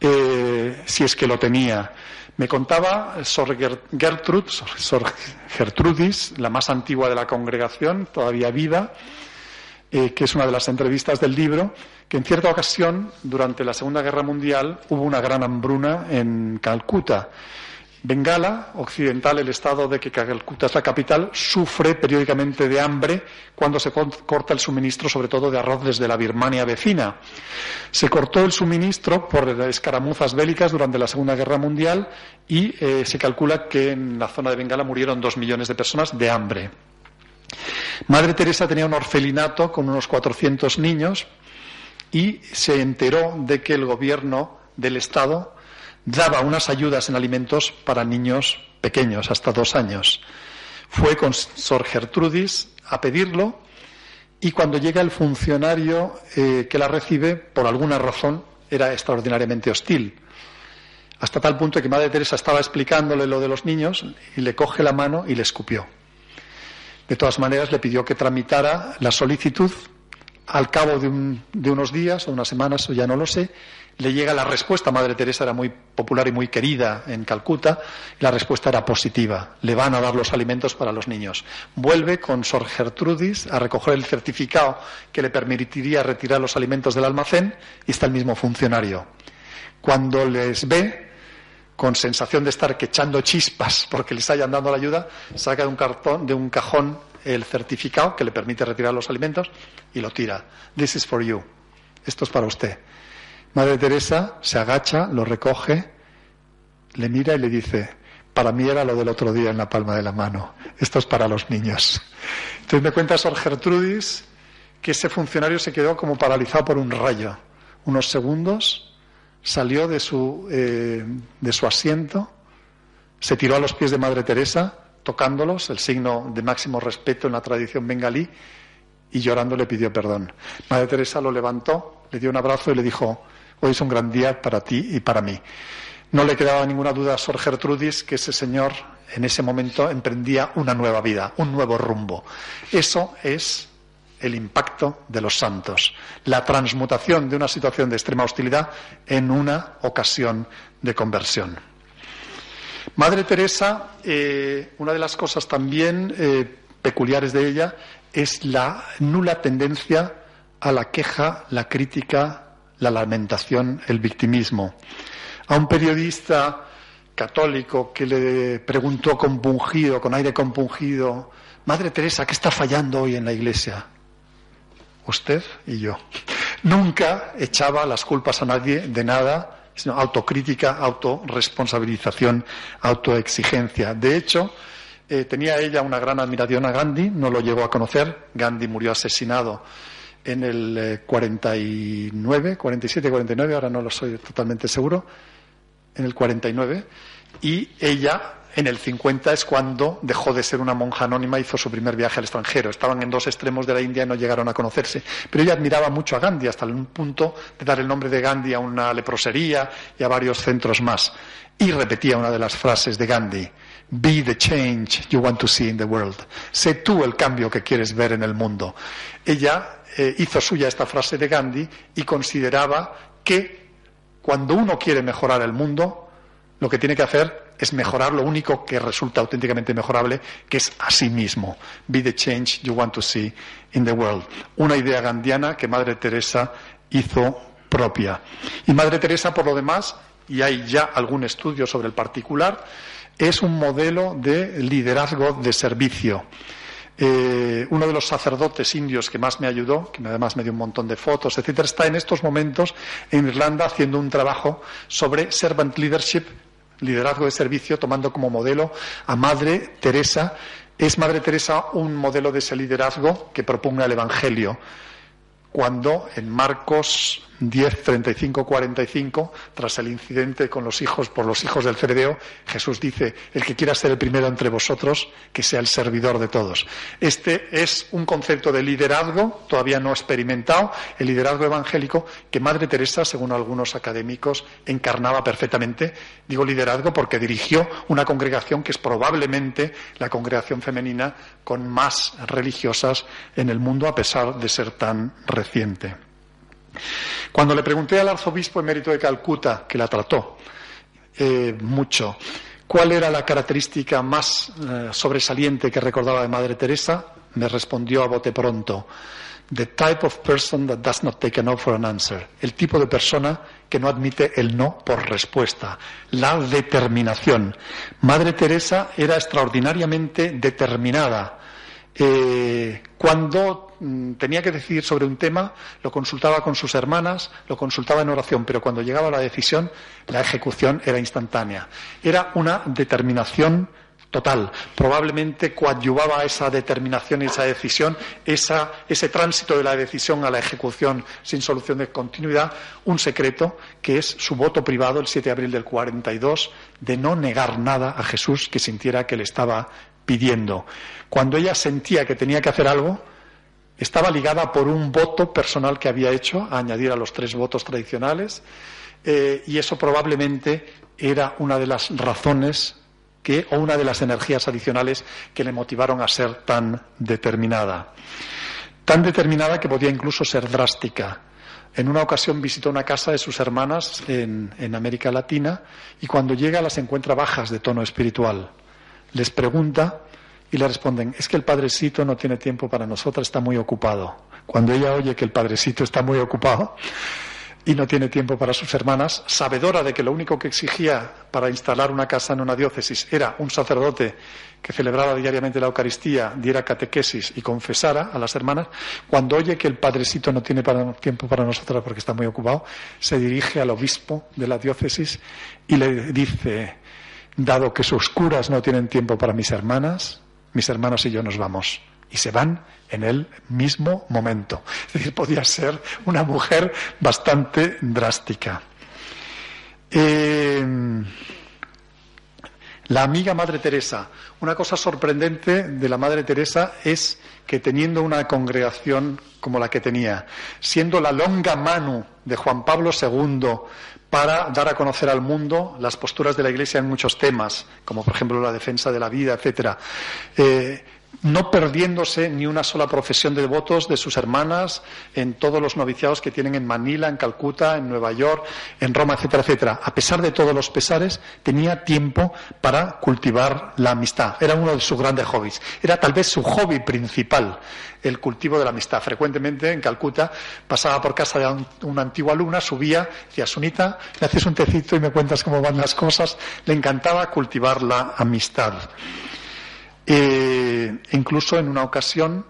eh, si es que lo tenía. Me contaba Sor, Gertrud, Sor Gertrudis, la más antigua de la congregación, todavía viva, eh, que es una de las entrevistas del libro, en cierta ocasión, durante la Segunda Guerra Mundial, hubo una gran hambruna en Calcuta. Bengala, occidental, el estado de que Calcuta es la capital, sufre periódicamente de hambre cuando se corta el suministro, sobre todo de arroz desde la Birmania vecina. Se cortó el suministro por escaramuzas bélicas durante la Segunda Guerra Mundial y eh, se calcula que en la zona de Bengala murieron dos millones de personas de hambre. Madre Teresa tenía un orfelinato con unos 400 niños y se enteró de que el gobierno del Estado daba unas ayudas en alimentos para niños pequeños, hasta dos años. Fue con Sor Gertrudis a pedirlo y cuando llega el funcionario eh, que la recibe, por alguna razón, era extraordinariamente hostil. Hasta tal punto que Madre Teresa estaba explicándole lo de los niños y le coge la mano y le escupió. De todas maneras, le pidió que tramitara la solicitud. Al cabo de, unos días o unas semanas, o ya no lo sé, le llega la respuesta. Madre Teresa era muy popular y muy querida en Calcuta. Y la respuesta era positiva. Le van a dar los alimentos para los niños. Vuelve con Sor Gertrudis a recoger el certificado que le permitiría retirar los alimentos del almacén y está el mismo funcionario. Cuando les ve, con sensación de estar echando chispas porque les hayan dado la ayuda, saca de un cartón, de un cajón el certificado que le permite retirar los alimentos y lo tira. This is for you. Esto es para usted. Madre Teresa se agacha, lo recoge, le mira y le dice, para mí era lo del otro día en la palma de la mano. Esto es para los niños. Entonces me cuenta Sor Gertrudis que ese funcionario se quedó como paralizado por un rayo. Unos segundos salió de su, eh, de su asiento, se tiró a los pies de Madre Teresa, tocándolos, el signo de máximo respeto en la tradición bengalí, y llorando le pidió perdón. Madre Teresa lo levantó, le dio un abrazo y le dijo, hoy es un gran día para ti y para mí. No le quedaba ninguna duda a Sor Gertrudis que ese señor en ese momento emprendía una nueva vida, un nuevo rumbo. Eso es el impacto de los santos, la transmutación de una situación de extrema hostilidad en una ocasión de conversión. Madre Teresa, eh, una de las cosas también eh, peculiares de ella es la nula tendencia a la queja, la crítica, la lamentación, el victimismo. A un periodista católico que le preguntó compungido, con aire compungido, Madre Teresa, ¿qué está fallando hoy en la iglesia? Usted y yo. Nunca echaba las culpas a nadie de nada, sino autocrítica, autorresponsabilización, autoexigencia. De hecho, eh, tenía ella una gran admiración a Gandhi, no lo llegó a conocer. Gandhi murió asesinado en el 49, 47, 49, ahora no lo soy totalmente seguro, en el 49, y ella en el 50 es cuando dejó de ser una monja anónima hizo su primer viaje al extranjero. Estaban en dos extremos de la India y no llegaron a conocerse. Pero ella admiraba mucho a Gandhi, hasta un punto de dar el nombre de Gandhi a una leprosería y a varios centros más. Y repetía una de las frases de Gandhi. Be the change you want to see in the world. Sé tú el cambio que quieres ver en el mundo. Ella eh, hizo suya esta frase de Gandhi y consideraba que cuando uno quiere mejorar el mundo, lo que tiene que hacer es mejorar lo único que resulta auténticamente mejorable, que es a sí mismo. Be the change you want to see in the world. Una idea gandiana que Madre Teresa hizo propia. Y Madre Teresa, por lo demás, y hay ya algún estudio sobre el particular, es un modelo de liderazgo de servicio. Eh, uno de los sacerdotes indios que más me ayudó, que además me dio un montón de fotos, etcétera, está en estos momentos en Irlanda haciendo un trabajo sobre servant leadership, liderazgo de servicio, tomando como modelo a Madre Teresa. ¿Es Madre Teresa un modelo de ese liderazgo que proponga el Evangelio? Cuando en Marcos 10, 35, 45, tras el incidente con los hijos, por los hijos del Ceredeo, Jesús dice, el que quiera ser el primero entre vosotros, que sea el servidor de todos. Este es un concepto de liderazgo todavía no experimentado, el liderazgo evangélico, que Madre Teresa, según algunos académicos, encarnaba perfectamente. Digo liderazgo porque dirigió una congregación que es probablemente la congregación femenina con más religiosas en el mundo, a pesar de ser tan reciente. Cuando le pregunté al arzobispo emérito de Calcuta, que la trató eh, mucho, cuál era la característica más eh, sobresaliente que recordaba de Madre Teresa, me respondió a bote pronto, The type of person that does not take a no for an answer. El tipo de persona que no admite el no por respuesta. La determinación. Madre Teresa era extraordinariamente determinada. Eh, cuando tenía que decidir sobre un tema, lo consultaba con sus hermanas, lo consultaba en oración, pero cuando llegaba la decisión, la ejecución era instantánea. Era una determinación total. Probablemente coadyuvaba esa determinación y esa decisión, ese tránsito de la decisión a la ejecución sin solución de continuidad, un secreto que es su voto privado el 7 de abril del 42 de no negar nada a Jesús que sintiera que le estaba pidiendo. Cuando ella sentía que tenía que hacer algo, estaba ligada por un voto personal que había hecho, a añadir a los tres votos tradicionales, eh, y eso probablemente era una de las razones que, o una de las energías adicionales que le motivaron a ser tan determinada. Tan determinada que podía incluso ser drástica. En una ocasión visitó una casa de sus hermanas en, en América Latina y cuando llega las encuentra bajas de tono espiritual les pregunta y le responden, es que el padrecito no tiene tiempo para nosotros, está muy ocupado. Cuando ella oye que el padrecito está muy ocupado y no tiene tiempo para sus hermanas, sabedora de que lo único que exigía para instalar una casa en una diócesis era un sacerdote que celebrara diariamente la Eucaristía, diera catequesis y confesara a las hermanas, cuando oye que el padrecito no tiene tiempo para nosotras porque está muy ocupado, se dirige al obispo de la diócesis y le dice, dado que sus curas no tienen tiempo para mis hermanas, mis hermanos y yo nos vamos. Y se van en el mismo momento. Es decir, podía ser una mujer bastante drástica. Eh, La amiga Madre Teresa. Una cosa sorprendente de la Madre Teresa es que teniendo una congregación como la que tenía, siendo la longa mano de Juan Pablo II para dar a conocer al mundo las posturas de la Iglesia en muchos temas, como por ejemplo la defensa de la vida, etcétera, eh, no perdiéndose ni una sola profesión de devotos de sus hermanas en todos los noviciados que tienen en Manila, en Calcuta, en Nueva York, en Roma, etcétera, etcétera. A pesar de todos los pesares, tenía tiempo para cultivar la amistad. Era uno de sus grandes hobbies. Era tal vez su hobby principal, el cultivo de la amistad. Frecuentemente en Calcuta pasaba por casa de una antigua alumna, subía, decía, Sunita, me haces un tecito y me cuentas cómo van las cosas. Le encantaba cultivar la amistad. Eh, incluso en una ocasión,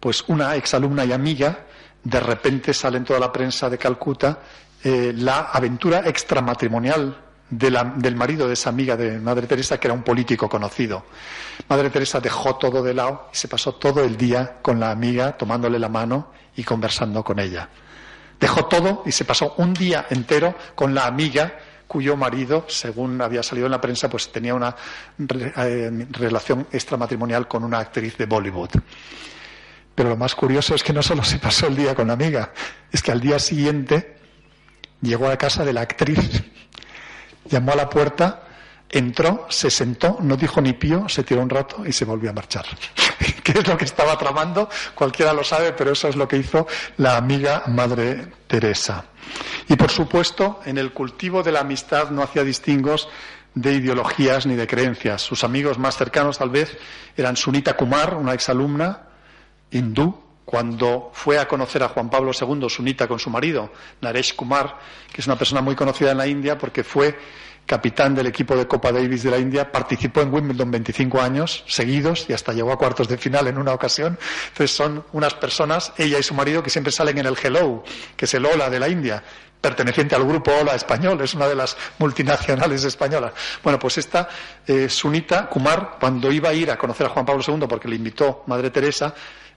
pues una exalumna y amiga, de repente sale en toda la prensa de Calcuta eh, la aventura extramatrimonial del marido de esa amiga de Madre Teresa, que era un político conocido. Madre Teresa dejó todo de lado y se pasó todo el día con la amiga, tomándole la mano y conversando con ella. Dejó todo y se pasó un día entero con la amiga cuyo marido, según había salido en la prensa, pues tenía una eh, relación extramatrimonial con una actriz de Bollywood. Pero lo más curioso es que no solo se pasó el día con la amiga, es que al día siguiente llegó a casa de la actriz, llamó a la puerta, entró, se sentó, no dijo ni pío, se tiró un rato y se volvió a marchar. ¿Qué es lo que estaba tramando? Cualquiera lo sabe, pero eso es lo que hizo la amiga Madre Teresa. Y por supuesto, en el cultivo de la amistad no hacía distingos de ideologías ni de creencias. Sus amigos más cercanos, tal vez, eran Sunita Kumar, una exalumna hindú, cuando fue a conocer a Juan Pablo II, Sunita con su marido, Naresh Kumar, que es una persona muy conocida en la India porque fue capitán del equipo de Copa Davis de la India, participó en Wimbledon 25 años seguidos y hasta llegó a cuartos de final en una ocasión. Entonces son unas personas, ella y su marido, que siempre salen en el Hello, que es el Ola de la India, perteneciente al grupo Ola español, es una de las multinacionales españolas. Bueno, pues esta eh, Sunita Kumar, cuando iba a ir a conocer a Juan Pablo II, porque le invitó Madre Teresa,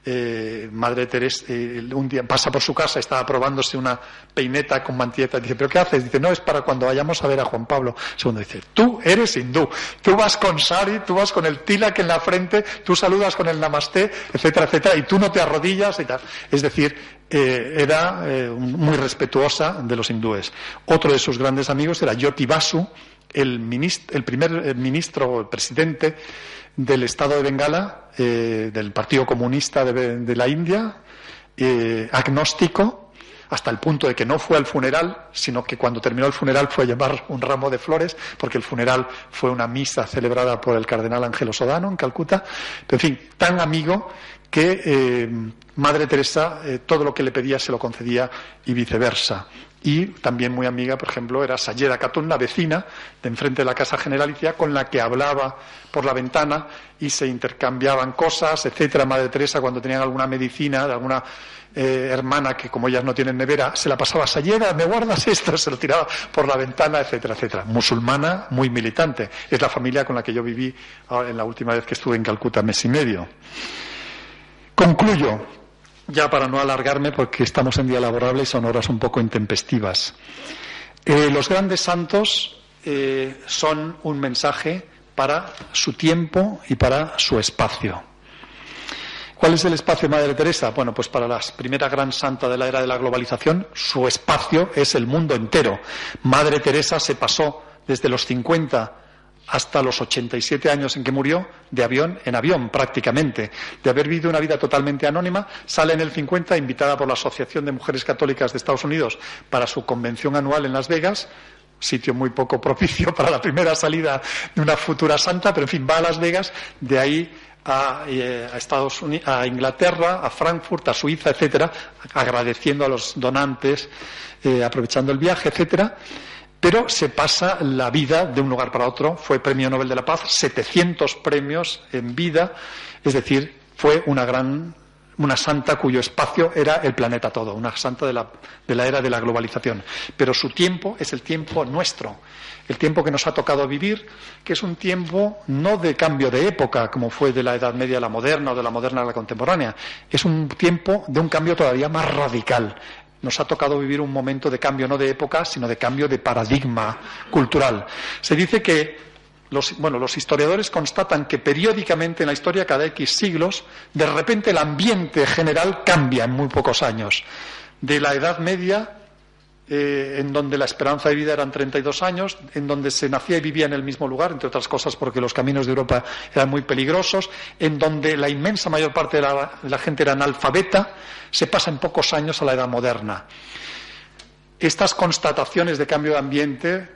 eh, Madre Teresa eh, un día pasa por su casa, estaba probándose una peineta con mantilleta, dice, ¿pero qué haces? Dice, no, es para cuando vayamos a ver a Juan Pablo II. Dice, tú eres hindú, tú vas con sari, tú vas con el tilak en la frente, tú saludas con el namaste, etcétera, etcétera, y tú no te arrodillas y tal. Es decir, eh, era muy respetuosa de los hindúes. Otro de sus grandes amigos era Yoti Basu, el, el primer ministro, el presidente del Estado de Bengala, eh, del Partido Comunista de, la India, eh, agnóstico, hasta el punto de que no fue al funeral, sino que cuando terminó el funeral fue a llevar un ramo de flores, porque el funeral fue una misa celebrada por el cardenal Ángelo Sodano en Calcuta. Pero, en fin, tan amigo que eh, Madre Teresa todo lo que le pedía se lo concedía y viceversa y también muy amiga, por ejemplo, era Sayeda Catón, la vecina de enfrente de la Casa Generalicia, con la que hablaba por la ventana y se intercambiaban cosas, etcétera. Madre Teresa, cuando tenían alguna medicina de alguna eh, hermana que, como ellas no tienen nevera, se la pasaba a Sayeda, ¿me guardas esto? Se lo tiraba por la ventana, etcétera, etcétera. Musulmana, muy militante. Es la familia con la que yo viví en la última vez que estuve en Calcuta, mes y medio. Concluyo ya para no alargarme, porque estamos en día laborable y son horas un poco intempestivas. Eh, los grandes santos eh, son un mensaje para su tiempo y para su espacio. ¿Cuál es el espacio de Madre Teresa? Bueno, pues para la primera gran santa de la era de la globalización, su espacio es el mundo entero. Madre Teresa se pasó desde los 50 hasta los 87 años en que murió, de avión en avión prácticamente, de haber vivido una vida totalmente anónima, sale en el 50 invitada por la Asociación de Mujeres Católicas de Estados Unidos para su convención anual en Las Vegas, sitio muy poco propicio para la primera salida de una futura santa, pero en fin, va a Las Vegas, de ahí a, eh, Estados Unidos, a Inglaterra, a Frankfurt, a Suiza, etcétera, agradeciendo a los donantes, eh, aprovechando el viaje, etcétera pero se pasa la vida de un lugar para otro. Fue Premio Nobel de la Paz, 700 premios en vida, es decir, fue una gran, una santa cuyo espacio era el planeta todo, una santa de la, de la era de la globalización. Pero su tiempo es el tiempo nuestro, el tiempo que nos ha tocado vivir, que es un tiempo no de cambio de época, como fue de la Edad Media a la moderna o de la moderna a la contemporánea, es un tiempo de un cambio todavía más radical nos ha tocado vivir un momento de cambio no de época, sino de cambio de paradigma cultural. Se dice que los, bueno, los historiadores constatan que periódicamente en la historia, cada X siglos, de repente el ambiente general cambia en muy pocos años. De la Edad Media, eh, en donde la esperanza de vida eran 32 años, en donde se nacía y vivía en el mismo lugar, entre otras cosas porque los caminos de Europa eran muy peligrosos, en donde la inmensa mayor parte de la, de la gente era analfabeta, se pasa en pocos años a la Edad Moderna. Estas constataciones de cambio de ambiente,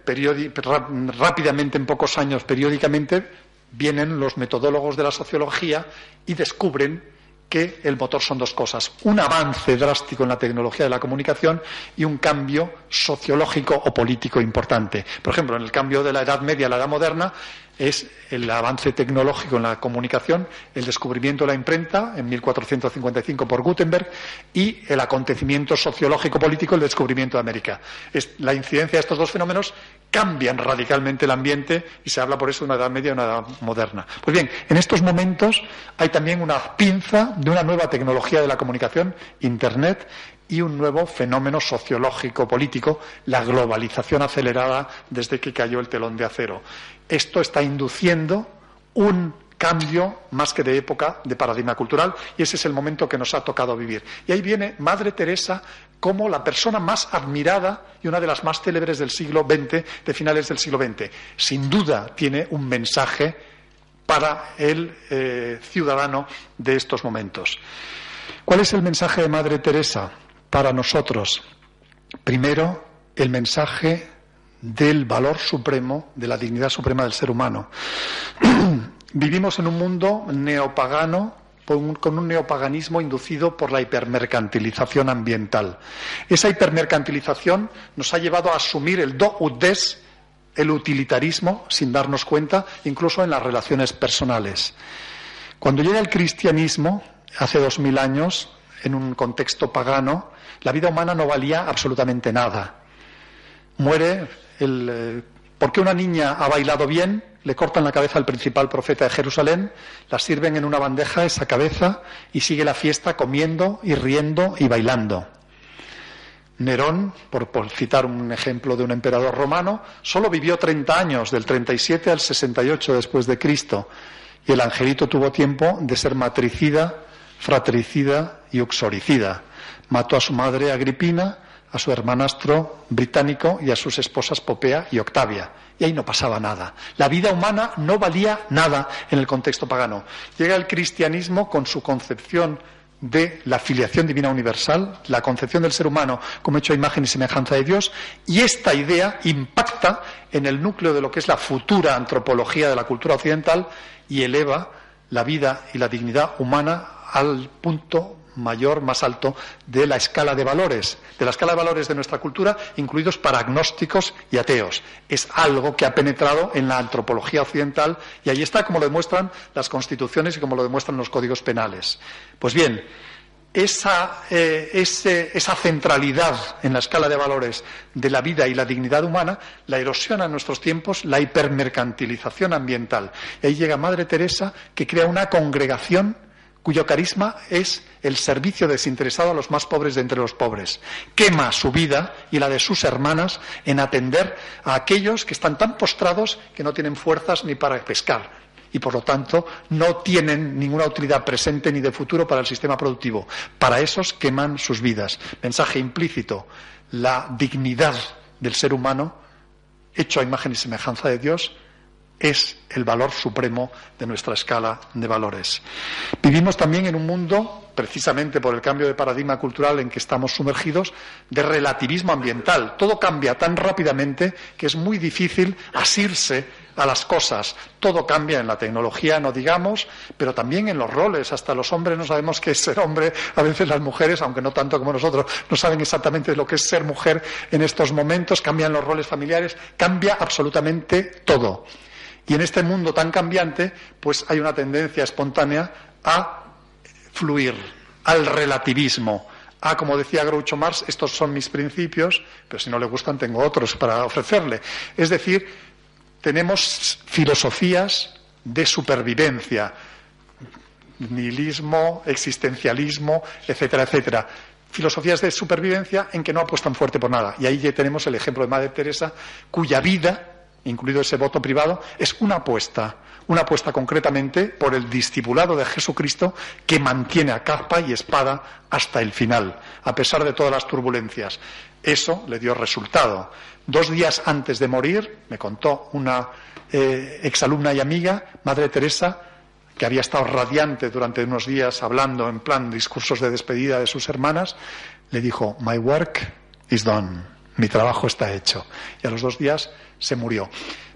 rápidamente, en pocos años, periódicamente, vienen los metodólogos de la sociología y descubren que el motor son dos cosas, un avance drástico en la tecnología de la comunicación y un cambio sociológico o político importante. Por ejemplo, en el cambio de la Edad Media a la Edad Moderna, es el avance tecnológico en la comunicación, el descubrimiento de la imprenta en 1455 por Gutenberg y el acontecimiento sociológico político, el descubrimiento de América. la incidencia de estos dos fenómenos cambian radicalmente el ambiente y se habla por eso de una edad media y una edad moderna. Pues bien, en estos momentos hay también una pinza de una nueva tecnología de la comunicación, Internet, y un nuevo fenómeno sociológico político, la globalización acelerada desde que cayó el telón de acero. Esto está induciendo un cambio más que de época de paradigma cultural y ese es el momento que nos ha tocado vivir. Y ahí viene Madre Teresa como la persona más admirada y una de las más célebres del siglo XX, de finales del siglo XX. Sin duda tiene un mensaje para el eh, ciudadano de estos momentos. ¿Cuál es el mensaje de Madre Teresa para nosotros? Primero, el mensaje del valor supremo, de la dignidad suprema del ser humano. Vivimos en un mundo neopagano con un neopaganismo inducido por la hipermercantilización ambiental. Esa hipermercantilización nos ha llevado a asumir el do ut des, el utilitarismo, sin darnos cuenta, incluso en las relaciones personales. Cuando llega el cristianismo, hace dos mil años, en un contexto pagano, la vida humana no valía absolutamente nada. Muere eh, ¿Por qué una niña ha bailado bien? Le cortan la cabeza al principal profeta de Jerusalén, la sirven en una bandeja esa cabeza y sigue la fiesta comiendo y riendo y bailando. Nerón, por, por, citar un ejemplo de un emperador romano, solo vivió 30 años, del 37 al 68 después de Cristo, y el angelito tuvo tiempo de ser matricida, fratricida y uxoricida. Mató a su madre Agripina, a su hermanastro británico y a sus esposas Popea y Octavia. Y ahí no pasaba nada. La vida humana no valía nada en el contexto pagano. Llega el cristianismo con su concepción de la filiación divina universal, la concepción del ser humano como hecho a imagen y semejanza de Dios, y esta idea impacta en el núcleo de lo que es la futura antropología de la cultura occidental y eleva la vida y la dignidad humana al punto mayor, más alto de la escala de valores, de la escala de valores de nuestra cultura, incluidos para agnósticos y ateos. Es algo que ha penetrado en la antropología occidental y ahí está, como lo demuestran las constituciones y como lo demuestran los códigos penales. Pues bien, esa, eh, esa, centralidad en la escala de valores de la vida y la dignidad humana la erosiona en nuestros tiempos la hipermercantilización ambiental. Y ahí llega Madre Teresa que crea una congregación cuyo carisma es el servicio desinteresado a los más pobres de entre los pobres. Quema su vida y la de sus hermanas en atender a aquellos que están tan postrados que no tienen fuerzas ni para pescar y por lo tanto no tienen ninguna utilidad presente ni de futuro para el sistema productivo. Para esos queman sus vidas. Mensaje implícito, la dignidad del ser humano, hecho a imagen y semejanza de Dios, es el valor supremo de nuestra escala de valores. Vivimos también en un mundo, precisamente por el cambio de paradigma cultural en que estamos sumergidos, de relativismo ambiental. Todo cambia tan rápidamente que es muy difícil asirse a las cosas. Todo cambia en la tecnología, no digamos, pero también en los roles. Hasta los hombres no sabemos qué es ser hombre. A veces las mujeres, aunque no tanto como nosotros, no saben exactamente lo que es ser mujer en estos momentos. Cambian los roles familiares, cambia absolutamente todo. Y en este mundo tan cambiante, pues hay una tendencia espontánea a fluir, al relativismo, a, como decía Groucho Marx, estos son mis principios, pero si no le gustan tengo otros para ofrecerle. Es decir, tenemos filosofías de supervivencia, nihilismo, existencialismo, etcétera, etcétera. Filosofías de supervivencia en que no apuestan fuerte por nada. Y ahí ya tenemos el ejemplo de Madre Teresa, cuya vida incluido ese voto privado, es una apuesta, una apuesta concretamente por el discipulado de Jesucristo que mantiene a capa y espada hasta el final, a pesar de todas las turbulencias. Eso le dio resultado. Dos días antes de morir, me contó una eh, exalumna y amiga, Madre Teresa, que había estado radiante durante unos días hablando en plan discursos de despedida de sus hermanas, le dijo, My work is done, mi trabajo está hecho. Y a los dos días se murió.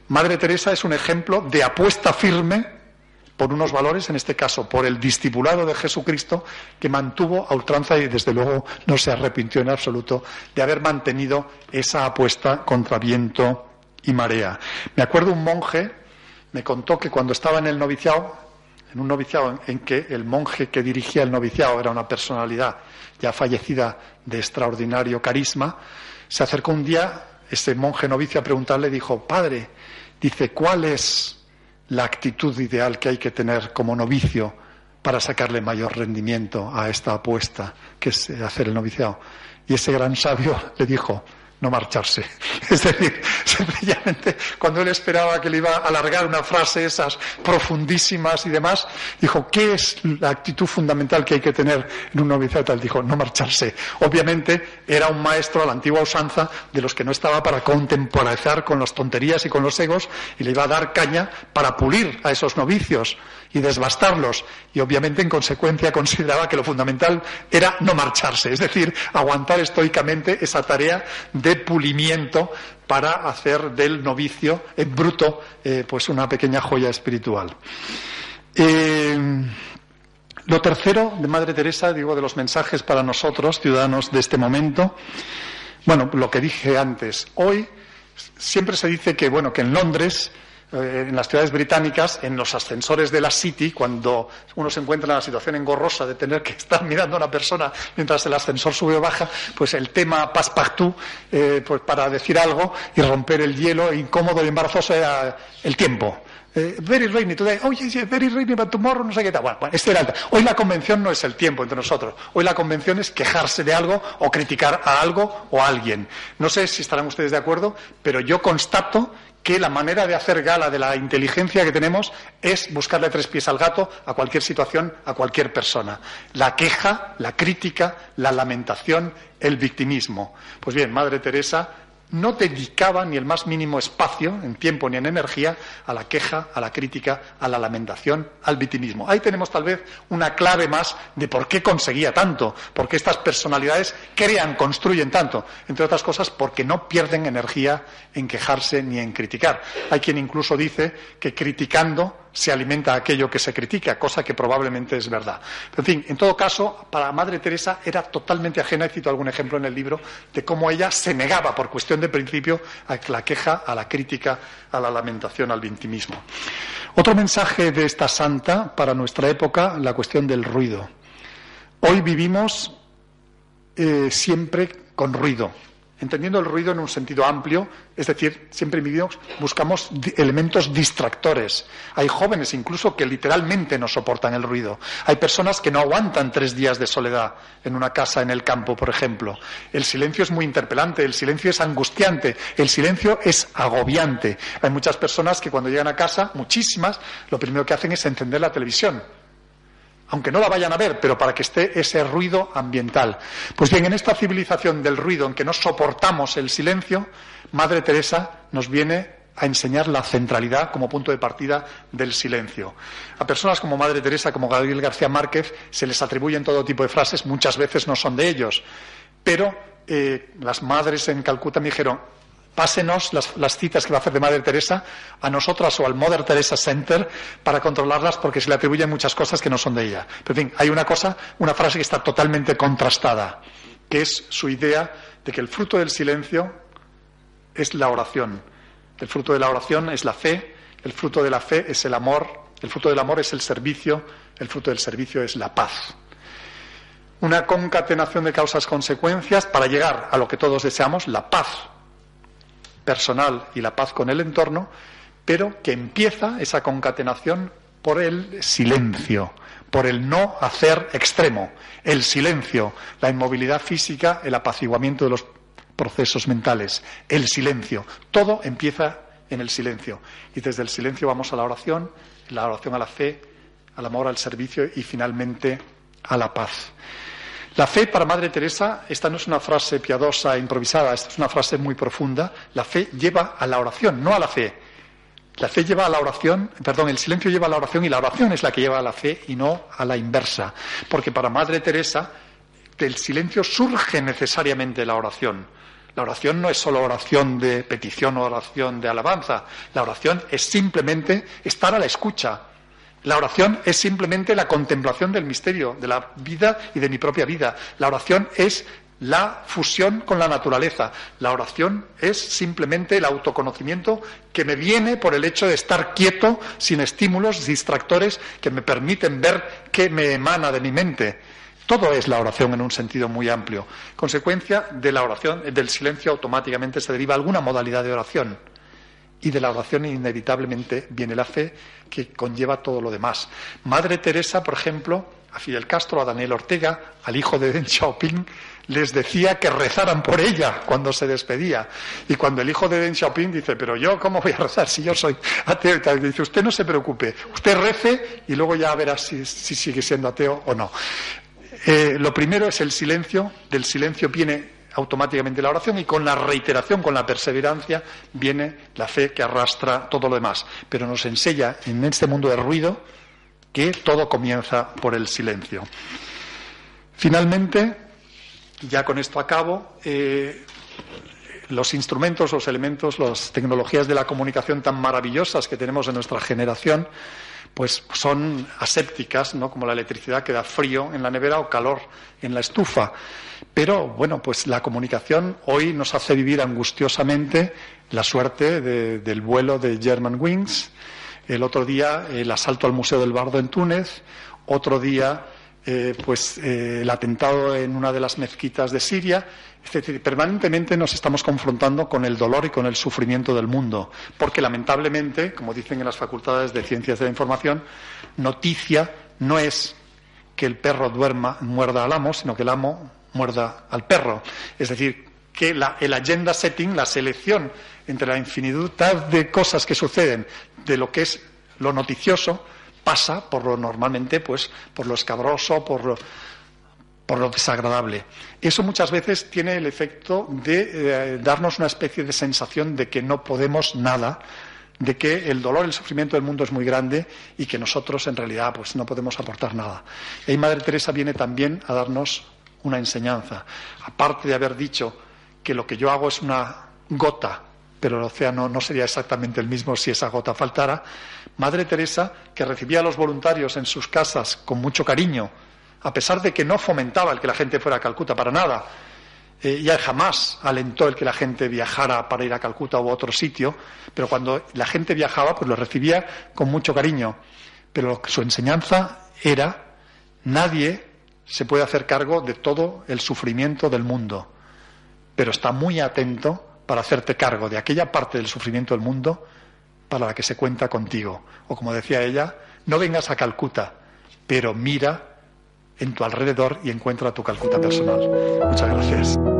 Madre Teresa es un ejemplo de apuesta firme por unos valores, en este caso por el discipulado de Jesucristo, que mantuvo a ultranza y desde luego no se arrepintió en absoluto de haber mantenido esa apuesta contra viento y marea. Me acuerdo un monje, me contó que cuando estaba en el noviciado, en un noviciado en que el monje que dirigía el noviciado era una personalidad ya fallecida de extraordinario carisma, se acercó un día ese monje novicio a preguntarle, dijo, Padre, dice, ¿cuál es la actitud ideal que hay que tener como novicio para sacarle mayor rendimiento a esta apuesta que es hacer el noviciado? Y ese gran sabio le dijo, no marcharse. Es decir, sencillamente cuando él esperaba que le iba a alargar una frase, esas profundísimas y demás, dijo, ¿qué es la actitud fundamental que hay que tener en un noviciado? Él dijo, no marcharse. Obviamente era un maestro a la antigua usanza de los que no estaba para contemporizar con las tonterías y con los egos y le iba a dar caña para pulir a esos novicios y desbastarlos. Y obviamente, en consecuencia, consideraba que lo fundamental era no marcharse, es decir, aguantar estoicamente esa tarea de pulimiento para hacer del novicio en bruto eh, pues una pequeña joya espiritual. Eh, lo tercero de Madre Teresa, digo, de los mensajes para nosotros, ciudadanos de este momento, bueno, lo que dije antes, hoy siempre se dice que, bueno, que en Londres en las ciudades británicas, en los ascensores de la City, cuando uno se encuentra en la situación engorrosa de tener que estar mirando a una persona mientras el ascensor sube o baja, pues el tema passepartout, eh, pues para decir algo y romper el hielo incómodo y embarazoso era el tiempo. Eh, very rainy today, oh yes, very rainy, but tomorrow no sé qué tal. Bueno, este era Hoy la convención no es el tiempo entre nosotros. Hoy la convención es quejarse de algo o criticar a algo o a alguien. No sé si estarán ustedes de acuerdo, pero yo constato que la manera de hacer gala de la inteligencia que tenemos es buscarle tres pies al gato a cualquier situación, a cualquier persona. La queja, la crítica, la lamentación, el victimismo. Pues bien, Madre Teresa no dedicaba ni el más mínimo espacio, en tiempo ni en energía, a la queja, a la crítica, a la lamentación, al victimismo. Ahí tenemos tal vez una clave más de por qué conseguía tanto, por qué estas personalidades crean, construyen tanto. Entre otras cosas, porque no pierden energía en quejarse ni en criticar. Hay quien incluso dice que criticando se alimenta aquello que se critica, cosa que probablemente es verdad. en fin, en todo caso, para Madre Teresa era totalmente ajena, y cito algún ejemplo en el libro, de cómo ella se negaba por cuestión de principio a la queja, a la crítica, a la lamentación, al victimismo. Otro mensaje de esta santa para nuestra época, la cuestión del ruido. Hoy vivimos eh, siempre con ruido entendiendo el ruido en un sentido amplio, es decir, siempre buscamos elementos distractores. Hay jóvenes incluso que literalmente no soportan el ruido. Hay personas que no aguantan tres días de soledad en una casa en el campo, por ejemplo. El silencio es muy interpelante, el silencio es angustiante, el silencio es agobiante. Hay muchas personas que cuando llegan a casa, muchísimas, lo primero que hacen es encender la televisión aunque no la vayan a ver, pero para que esté ese ruido ambiental. Pues bien, en esta civilización del ruido en que no soportamos el silencio, Madre Teresa nos viene a enseñar la centralidad como punto de partida del silencio. A personas como Madre Teresa, como Gabriel García Márquez, se les atribuyen todo tipo de frases, muchas veces no son de ellos. Pero eh, las madres en Calcuta me dijeron, pásenos las, citas que va a hacer de Madre Teresa a nosotras o al Mother Teresa Center para controlarlas porque se le atribuyen muchas cosas que no son de ella. Pero en fin, hay una cosa, una frase que está totalmente contrastada, que es su idea de que el fruto del silencio es la oración. El fruto de la oración es la fe, el fruto de la fe es el amor, el fruto del amor es el servicio, el fruto del servicio es la paz una concatenación de causas-consecuencias para llegar a lo que todos deseamos, la paz personal y la paz con el entorno, pero que empieza esa concatenación por el silencio, por el no hacer extremo, el silencio, la inmovilidad física, el apaciguamiento de los procesos mentales, el silencio. Todo empieza en el silencio. Y desde el silencio vamos a la oración, la oración a la fe, al amor, al servicio y finalmente a la paz. La fe para Madre Teresa, esta no es una frase piadosa, improvisada, esta es una frase muy profunda. La fe lleva a la oración, no a la fe. La fe lleva a la oración, perdón, el silencio lleva a la oración y la oración es la que lleva a la fe y no a la inversa. Porque para Madre Teresa, del silencio surge necesariamente la oración. La oración no es solo oración de petición o oración de alabanza. La oración es simplemente estar a la escucha, la oración es simplemente la contemplación del misterio de la vida y de mi propia vida. La oración es la fusión con la naturaleza. La oración es simplemente el autoconocimiento que me viene por el hecho de estar quieto, sin estímulos distractores que me permiten ver qué me emana de mi mente. Todo es la oración en un sentido muy amplio. Consecuencia de la oración, del silencio automáticamente se deriva alguna modalidad de oración y de la oración inevitablemente viene la fe que conlleva todo lo demás. Madre Teresa, por ejemplo, a Fidel Castro, a Daniel Ortega, al hijo de Deng Xiaoping, les decía que rezaran por ella cuando se despedía. Y cuando el hijo de Deng Xiaoping dice, pero yo, ¿cómo voy a rezar si yo soy ateo? Y dice, usted no se preocupe, usted rece y luego ya verá si, sigue siendo ateo o no. Eh, lo primero es el silencio, del silencio viene automáticamente la oración y con la reiteración, con la perseverancia, viene la fe que arrastra todo lo demás. Pero nos enseña en este mundo de ruido que todo comienza por el silencio. Finalmente, ya con esto acabo, eh, los instrumentos, los elementos, las tecnologías de la comunicación tan maravillosas que tenemos en nuestra generación, pues son asépticas, ¿no? Como la electricidad que da frío en la nevera o calor en la estufa. Pero bueno, pues la comunicación hoy nos hace vivir angustiosamente la suerte del vuelo de German Wings, el otro día el asalto al Museo del Bardo en Túnez, otro día eh, pues eh, el atentado en una de las mezquitas de Siria, etc. Permanentemente nos estamos confrontando con el dolor y con el sufrimiento del mundo, porque lamentablemente, como dicen en las facultades de Ciencias de la Información, noticia no es que el perro duerma, muerda al amo, sino que el amo muerda al perro. Es decir, que la, el agenda setting, la selección entre la infinidad de cosas que suceden de lo que es lo noticioso, pasa por lo normalmente, pues, por lo escabroso, por lo, por lo desagradable. Eso muchas veces tiene el efecto de eh, darnos una especie de sensación de que no podemos nada, de que el dolor, el sufrimiento del mundo es muy grande y que nosotros en realidad pues no podemos aportar nada. Y Madre Teresa viene también a darnos una enseñanza. Aparte de haber dicho que lo que yo hago es una gota pero el océano no sería exactamente el mismo si esa gota faltara. Madre Teresa, que recibía a los voluntarios en sus casas con mucho cariño, a pesar de que no fomentaba el que la gente fuera a Calcuta para nada, eh, ya jamás alentó el que la gente viajara para ir a Calcuta u otro sitio, pero cuando la gente viajaba, pues lo recibía con mucho cariño. Pero su enseñanza era, nadie se puede hacer cargo de todo el sufrimiento del mundo, pero está muy atento para hacerte cargo de aquella parte del sufrimiento del mundo para la que se cuenta contigo. O como decía ella, no vengas a Calcuta, pero mira en tu alrededor y encuentra tu Calcuta personal. Muchas gracias.